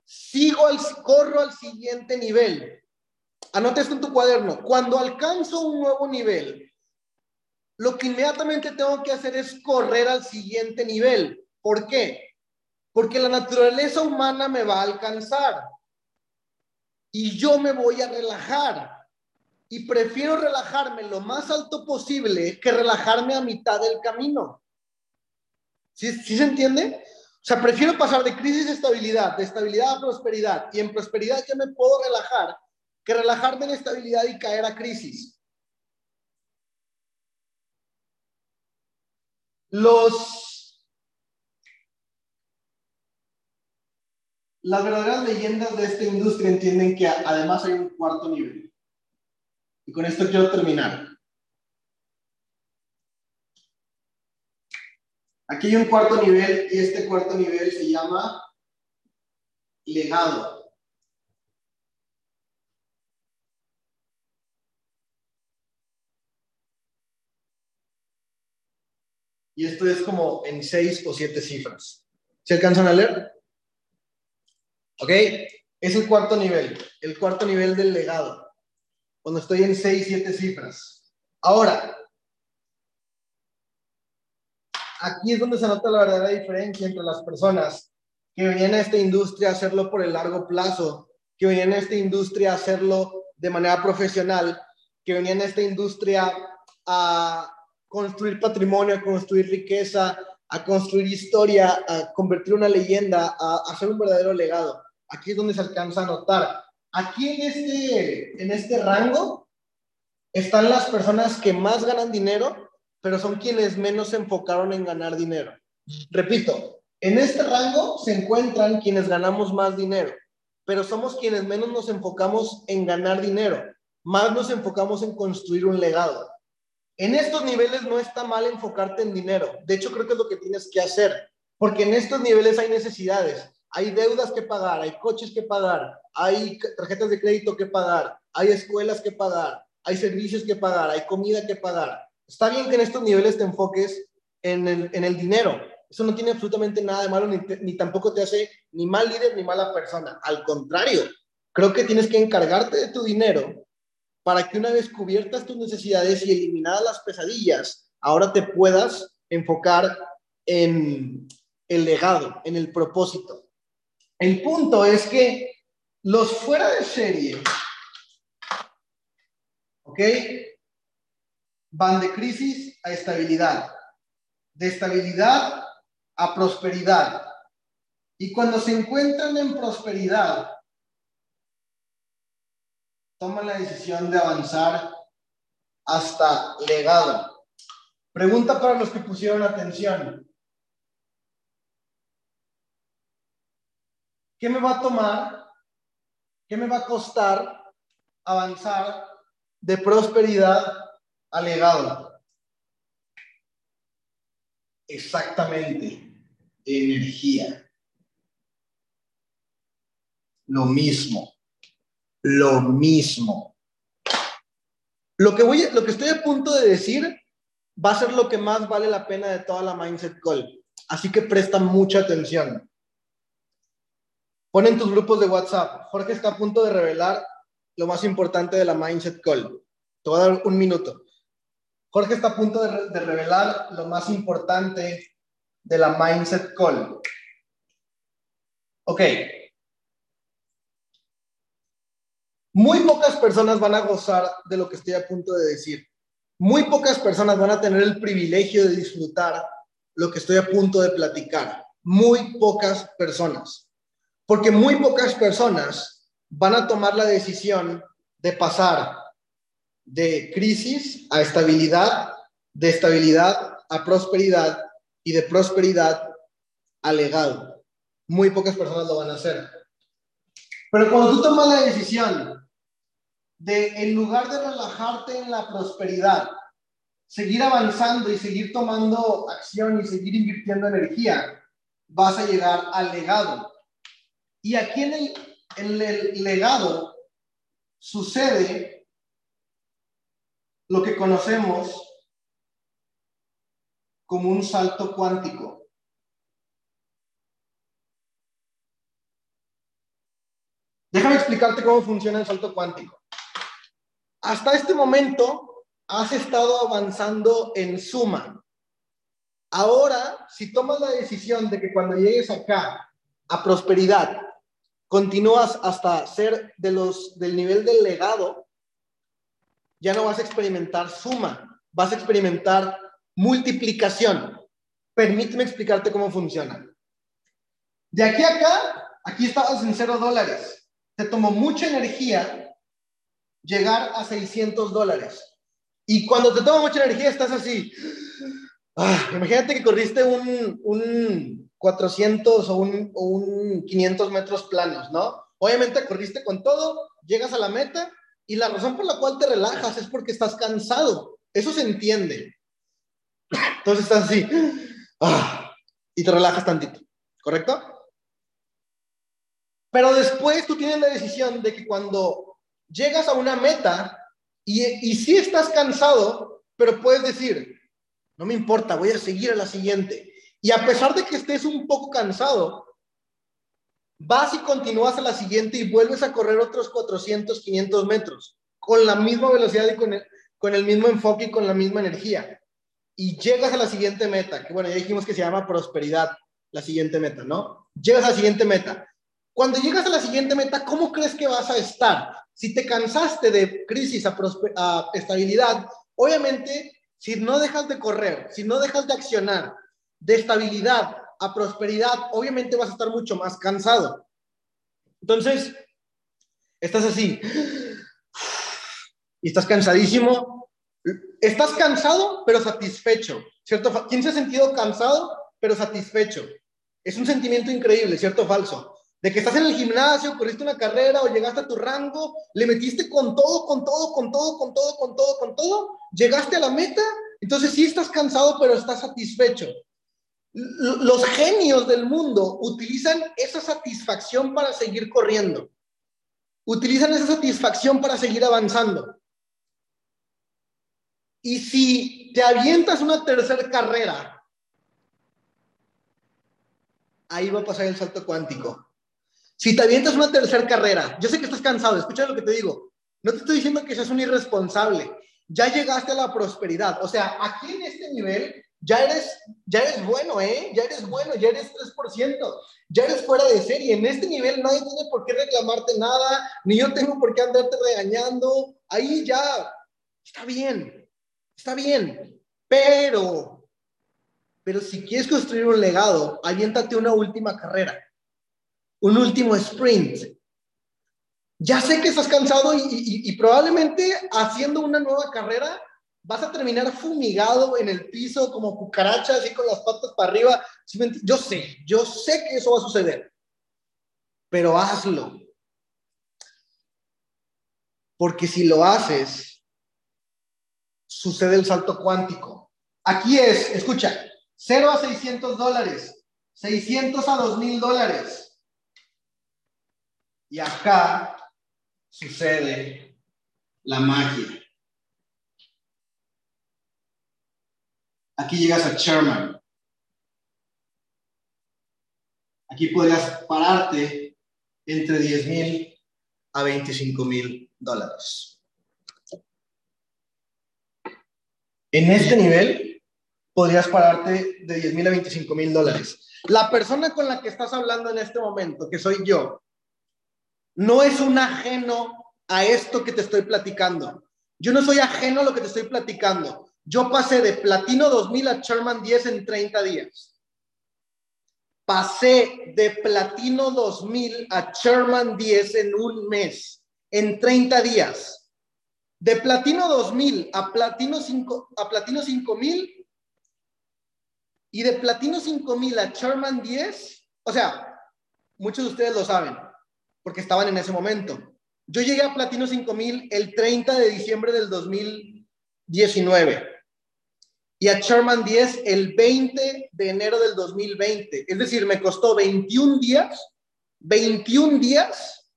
sigo al, corro al siguiente nivel. Anote esto en tu cuaderno. Cuando alcanzo un nuevo nivel, lo que inmediatamente tengo que hacer es correr al siguiente nivel. ¿Por qué? Porque la naturaleza humana me va a alcanzar y yo me voy a relajar y prefiero relajarme lo más alto posible que relajarme a mitad del camino. ¿Sí, se entiende? Sea, prefiero pasar de crisis a estabilidad, de estabilidad a prosperidad, y en prosperidad ya me puedo relajar que relajarme en estabilidad y caer a crisis. Los las verdaderas leyendas de esta industria entienden que además hay un cuarto nivel. Y con esto quiero terminar. Aquí hay un cuarto nivel y este cuarto nivel se llama legado. Y esto es como en seis o siete cifras. ¿Se alcanzan a leer? ¿Ok? Es el cuarto nivel, el cuarto nivel del legado cuando estoy en 6, 7 cifras. Ahora, aquí es donde se nota la verdadera diferencia entre las personas que venían a esta industria a hacerlo por el largo plazo, que venían a esta industria a hacerlo de manera profesional, que venían a esta industria a construir patrimonio, a construir riqueza, a construir historia, a convertir una leyenda, a hacer un verdadero legado. Aquí es donde se alcanza a notar Aquí en este, en este rango están las personas que más ganan dinero, pero son quienes menos se enfocaron en ganar dinero. Repito, en este rango se encuentran quienes ganamos más dinero, pero somos quienes menos nos enfocamos en ganar dinero, más nos enfocamos en construir un legado. En estos niveles no está mal enfocarte en dinero, de hecho creo que es lo que tienes que hacer, porque en estos niveles hay necesidades, hay deudas que pagar, hay coches que pagar, hay tarjetas de crédito que pagar, hay escuelas que pagar, hay servicios que pagar, hay comida que pagar. Está bien que en estos niveles te enfoques en el, dinero. Eso no tiene absolutamente nada de malo, ni, ni tampoco te hace ni mal líder ni mala persona. Al contrario, creo que tienes que encargarte de tu dinero para que una vez cubiertas tus necesidades y eliminadas las pesadillas, ahora te puedas enfocar en el legado, en el propósito. El punto es que los fuera de serie, ¿ok? Van de crisis a estabilidad, de estabilidad a prosperidad. Y cuando se encuentran en prosperidad, toman la decisión de avanzar hasta legado. Pregunta para los que pusieron atención. ¿Qué me va a tomar? ¿Qué me va a costar avanzar de prosperidad a legado? Exactamente, energía. Lo mismo, lo mismo. Lo que, voy, lo que estoy a punto de decir va a ser lo que más vale la pena de toda la Mindset Call. Así que presta mucha atención. Pon en tus grupos de WhatsApp. Jorge está a punto de revelar lo más importante de la Mindset Call. Te voy a dar un minuto. Jorge está a punto de, revelar lo más importante de la Mindset Call. Ok. Muy pocas personas van a gozar de lo que estoy a punto de decir. Muy pocas personas van a tener el privilegio de disfrutar lo que estoy a punto de platicar. Muy pocas personas. Porque muy pocas personas van a tomar la decisión de pasar de crisis a estabilidad, de estabilidad a prosperidad y de prosperidad a legado. Muy pocas personas lo van a hacer. Pero cuando tú tomas la decisión de, en lugar de relajarte en la prosperidad, seguir avanzando y seguir tomando acción y seguir invirtiendo energía, vas a llegar al legado. Y aquí en el, en el legado sucede lo que conocemos como un salto cuántico. Déjame explicarte cómo funciona el salto cuántico. Hasta este momento has estado avanzando en suma. Ahora, si tomas la decisión de que cuando llegues acá a prosperidad, continúas hasta ser de los del nivel del legado, ya no vas a experimentar suma, vas a experimentar multiplicación. Permíteme explicarte cómo funciona. De aquí a acá, aquí estabas en cero dólares. Te tomó mucha energía llegar a 600 dólares. Y cuando te toma mucha energía, estás así. Ah, imagínate que corriste un, un 400 o un, o un 500 metros planos, ¿no? Obviamente corriste con todo, llegas a la meta y la razón por la cual te relajas es porque estás cansado. Eso se entiende. Entonces estás así ah, y te relajas tantito, ¿correcto? Pero después tú tienes la decisión de que cuando llegas a una meta y, y sí estás cansado, pero puedes decir, no me importa, voy a seguir a la siguiente. Y a pesar de que estés un poco cansado, vas y continúas a la siguiente y vuelves a correr otros 400, 500 metros con la misma velocidad y con el, con el mismo enfoque y con la misma energía y llegas a la siguiente meta, que bueno, ya dijimos que se llama prosperidad, la siguiente meta, ¿no? Llegas a la siguiente meta. Cuando llegas a la siguiente meta, ¿cómo crees que vas a estar? Si te cansaste de crisis a, a estabilidad, obviamente, si no dejas de correr, si no dejas de accionar de estabilidad a prosperidad, obviamente vas a estar mucho más cansado. Entonces, estás así, y estás cansadísimo, Estás cansado, pero satisfecho, ¿cierto? ¿Quién se ha sentido cansado, pero satisfecho? Es un sentimiento increíble, ¿cierto falso? De que estás en el gimnasio, corriste una carrera o llegaste a tu rango, le metiste con todo, con todo, con todo, con todo, con todo, con todo, llegaste a la meta, entonces sí estás cansado, pero estás satisfecho. Los genios del mundo utilizan esa satisfacción para seguir corriendo. Utilizan esa satisfacción para seguir avanzando. Y si te avientas una tercera carrera, ahí va a pasar el salto cuántico. Si te avientas una tercera carrera, yo sé que estás cansado, escucha lo que te digo. No te estoy diciendo que seas un irresponsable. Ya llegaste a la prosperidad. O sea, aquí en este nivel ya eres, ya eres bueno, ¿eh? Ya eres bueno, ya eres 3%. Ya eres fuera de serie. En este nivel nadie tiene por qué reclamarte nada, ni yo tengo por qué andarte regañando. Ahí ya está bien. Está bien, pero, pero si quieres construir un legado, aviéntate una última carrera, un último sprint. Ya sé que estás cansado y, probablemente haciendo una nueva carrera vas a terminar fumigado en el piso como cucaracha, así con las patas para arriba. Yo sé, yo sé que eso va a suceder, pero hazlo. Porque si lo haces, sucede el salto cuántico. Aquí es, escucha, 0 a 600 dólares, 600 a 2000 dólares. Y acá sucede la magia. Aquí llegas a Sherman. Aquí podrías pararte entre 10 mil a 25 mil dólares. En este nivel, podrías pararte de 10 mil a 25 mil dólares. La persona con la que estás hablando en este momento, que soy yo, no es un ajeno a esto que te estoy platicando. Yo no soy ajeno a lo que te estoy platicando. Yo pasé de Platino 2000 a Sherman 10 en 30 días. Pasé de Platino 2000 a Sherman 10 en un mes, en 30 días. De Platino 2000 a Platino 5 a Platino 5000 y de Platino 5000 a Sherman 10, o sea, muchos de ustedes lo saben, porque estaban en ese momento. Yo llegué a Platino 5000 el 30 de diciembre del 2019 y a Sherman 10 el 20 de enero del 2020. Es decir, me costó 21 días, 21 días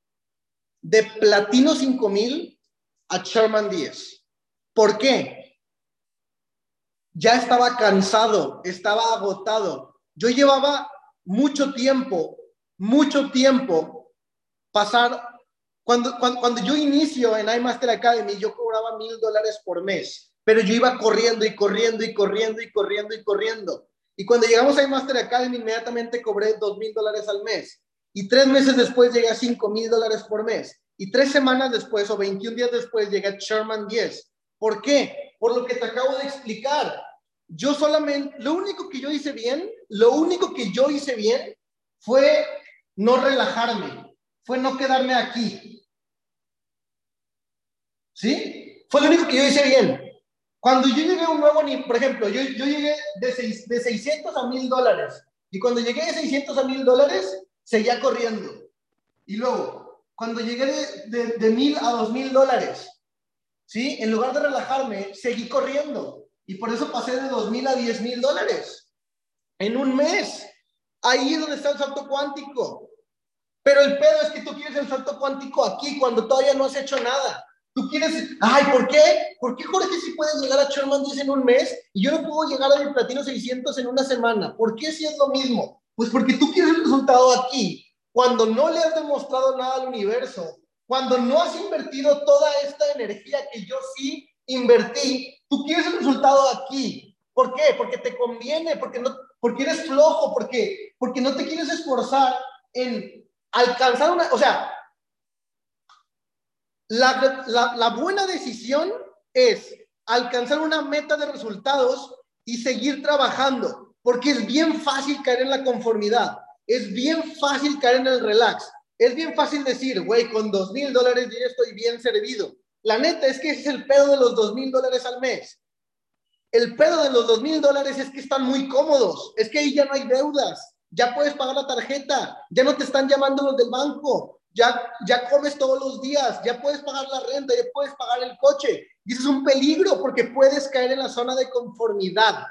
de Platino 5000 a Sherman 10. ¿Por qué? Ya estaba cansado, estaba agotado. Yo llevaba mucho tiempo, mucho tiempo pasar. Cuando, cuando, yo inicio en iMaster Academy, yo cobraba mil dólares por mes, pero yo iba corriendo y corriendo y corriendo y corriendo y corriendo. Y cuando llegamos a iMaster Academy, inmediatamente cobré dos mil dólares al mes. Y tres meses después llegué a cinco mil dólares por mes. Y tres semanas después o 21 días después llegué a Sherman 10. ¿Por qué? Por lo que te acabo de explicar. Yo solamente, lo único que yo hice bien, lo único que yo hice bien fue no relajarme, fue no quedarme aquí. ¿Sí? Fue lo único que yo hice bien. Cuando yo llegué a un nuevo nivel, por ejemplo, yo, yo llegué de, seis, de 600 a 1000 dólares. Y cuando llegué de 600 a 1000 dólares, seguía corriendo. Y luego, cuando llegué de, de, mil a dos mil dólares, ¿sí? En lugar de relajarme, seguí corriendo. Y por eso pasé de dos mil a diez mil dólares. En un mes. Ahí es donde está el salto cuántico. Pero el pedo es que tú quieres el salto cuántico aquí cuando todavía no has hecho nada. Tú quieres, ay, ¿por qué? ¿Por qué Jorge sí puedes llegar a Sherman 10 en un mes y yo no puedo llegar a mi platino 600 en una semana? ¿Por qué si es lo mismo? Pues porque tú quieres el resultado aquí cuando no le has demostrado nada al universo, cuando no has invertido toda esta energía que yo sí invertí, tú quieres el resultado aquí. ¿Por qué? Porque te conviene, porque, no, porque eres flojo, porque, porque no te quieres esforzar en alcanzar una... O sea, la, la, buena decisión es alcanzar una meta de resultados y seguir trabajando, porque es bien fácil caer en la conformidad es bien fácil caer en el relax. Es bien fácil decir, güey, con dos mil dólares ya estoy bien servido. La neta es que ese es el pedo de los dos mil dólares al mes. El pedo de los dos mil dólares es que están muy cómodos. Es que ahí ya no hay deudas. Ya puedes pagar la tarjeta. Ya no te están llamando los del banco. Ya, ya comes todos los días. Ya puedes pagar la renta. Ya puedes pagar el coche. Y eso es un peligro porque puedes caer en la zona de conformidad.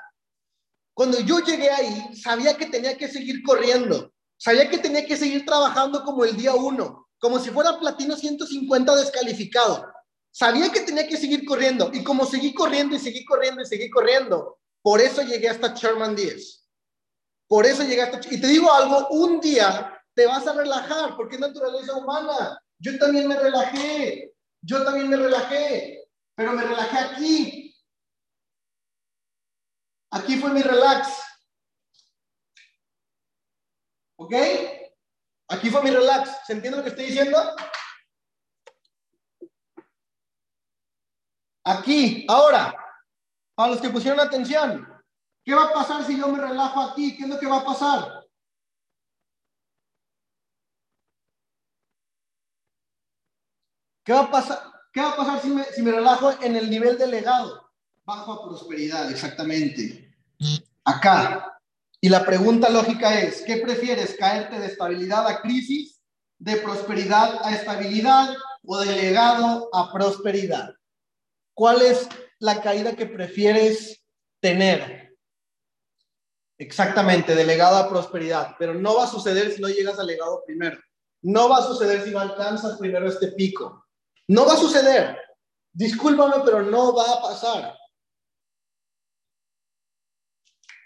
Cuando yo llegué ahí, sabía que tenía que seguir corriendo, sabía que tenía que seguir trabajando como el día uno, como si fuera platino 150 descalificado. Sabía que tenía que seguir corriendo y como seguí corriendo y seguí corriendo y seguí corriendo, por eso llegué hasta Sherman 10. Por eso llegué hasta... Y te digo algo, un día te vas a relajar porque es naturaleza humana. Yo también me relajé, yo también me relajé, pero me relajé aquí, Aquí fue mi relax. ¿Ok? Aquí fue mi relax. ¿Se entiende lo que estoy diciendo? Aquí, ahora, para los que pusieron atención, ¿qué va a pasar si yo me relajo aquí? ¿Qué es lo que va a pasar? ¿Qué va a pasar, qué va a pasar si, me, relajo en el nivel delegado? Bajo a prosperidad, exactamente. Acá. Y la pregunta lógica es, ¿qué prefieres? ¿Caerte de estabilidad a crisis, de prosperidad a estabilidad o de legado a prosperidad? ¿Cuál es la caída que prefieres tener? Exactamente, de legado a prosperidad, pero no va a suceder si no llegas al legado primero. No va a suceder si no alcanzas primero este pico. No va a suceder. Discúlpame, pero no va a pasar.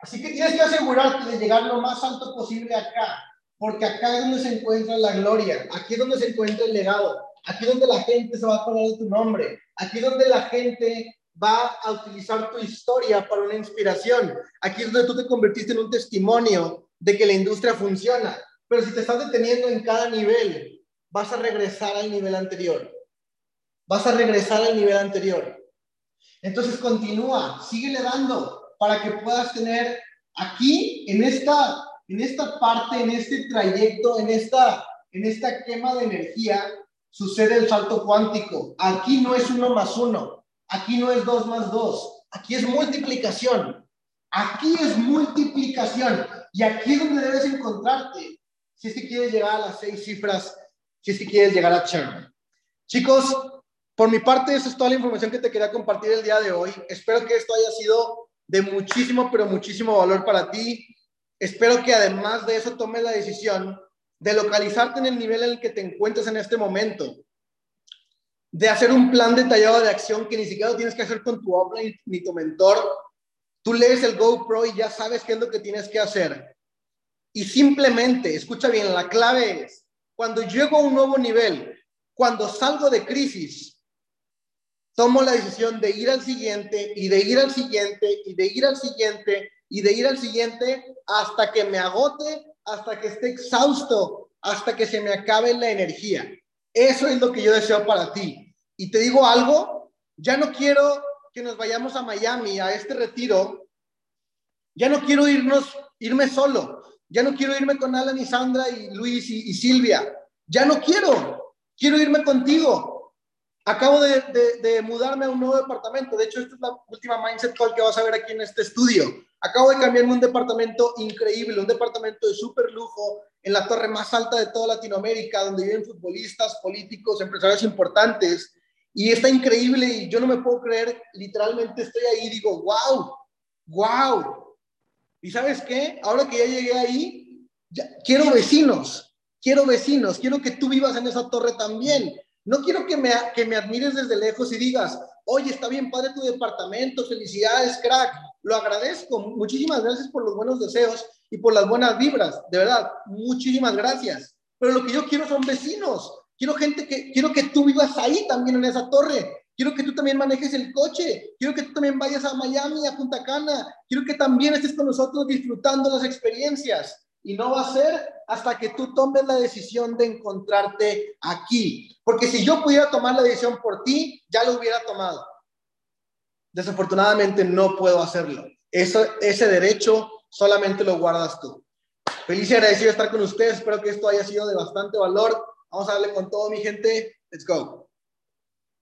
Así que tienes que asegurarte de llegar lo más alto posible acá, porque acá es donde se encuentra la gloria, aquí es donde se encuentra el legado, aquí es donde la gente se va a acordar de tu nombre, aquí es donde la gente va a utilizar tu historia para una inspiración, aquí es donde tú te convertiste en un testimonio de que la industria funciona. Pero si te estás deteniendo en cada nivel, vas a regresar al nivel anterior. Vas a regresar al nivel anterior. Entonces continúa, sigue dando para que puedas tener aquí, en esta, en esta parte, en este trayecto, en esta, en esta quema de energía, sucede el salto cuántico. Aquí no es uno más uno, aquí no es dos más dos, aquí es multiplicación. Aquí es multiplicación y aquí es donde debes encontrarte si es que quieres llegar a las seis cifras, si es que quieres llegar a Sherman. Chicos, por mi parte, esa es toda la información que te quería compartir el día de hoy. Espero que esto haya sido de muchísimo, pero muchísimo valor para ti. Espero que además de eso tomes la decisión de localizarte en el nivel en el que te encuentres en este momento, de hacer un plan detallado de acción que ni siquiera lo tienes que hacer con tu offline ni tu mentor. Tú lees el GoPro y ya sabes qué es lo que tienes que hacer. Y simplemente, escucha bien, la clave es, cuando llego a un nuevo nivel, cuando salgo de crisis, tomo la decisión de ir al siguiente y de ir al siguiente y de ir al siguiente y de ir al siguiente hasta que me agote, hasta que esté exhausto, hasta que se me acabe la energía. Eso es lo que yo deseo para ti. Y te digo algo, ya no quiero que nos vayamos a Miami, a este retiro. Ya no quiero irnos, irme solo. Ya no quiero irme con Alan y Sandra y Luis y, y Silvia. Ya no quiero. Quiero irme contigo Acabo de, mudarme a un nuevo departamento. De hecho, esta es la última Mindset Call que vas a ver aquí en este estudio. Acabo de cambiarme un departamento increíble, un departamento de súper lujo en la torre más alta de toda Latinoamérica, donde viven futbolistas, políticos, empresarios importantes. Y está increíble y yo no me puedo creer, literalmente estoy ahí y digo, wow, wow. ¿Y sabes qué? Ahora que ya llegué ahí, quiero vecinos, quiero vecinos, quiero que tú vivas en esa torre también. No quiero que me, que me admires desde lejos y digas, oye, está bien padre tu departamento, felicidades, crack, lo agradezco, muchísimas gracias por los buenos deseos y por las buenas vibras, de verdad, muchísimas gracias. Pero lo que yo quiero son vecinos, quiero gente que, quiero que tú vivas ahí también en esa torre, quiero que tú también manejes el coche, quiero que tú también vayas a Miami, a Punta Cana, quiero que también estés con nosotros disfrutando las experiencias. Y no va a ser hasta que tú tomes la decisión de encontrarte aquí. Porque si yo pudiera tomar la decisión por ti, ya lo hubiera tomado. Desafortunadamente no puedo hacerlo. Eso, ese derecho solamente lo guardas tú. Feliz y agradecido de estar con ustedes. Espero que esto haya sido de bastante valor. Vamos a darle con todo, mi gente. Let's go.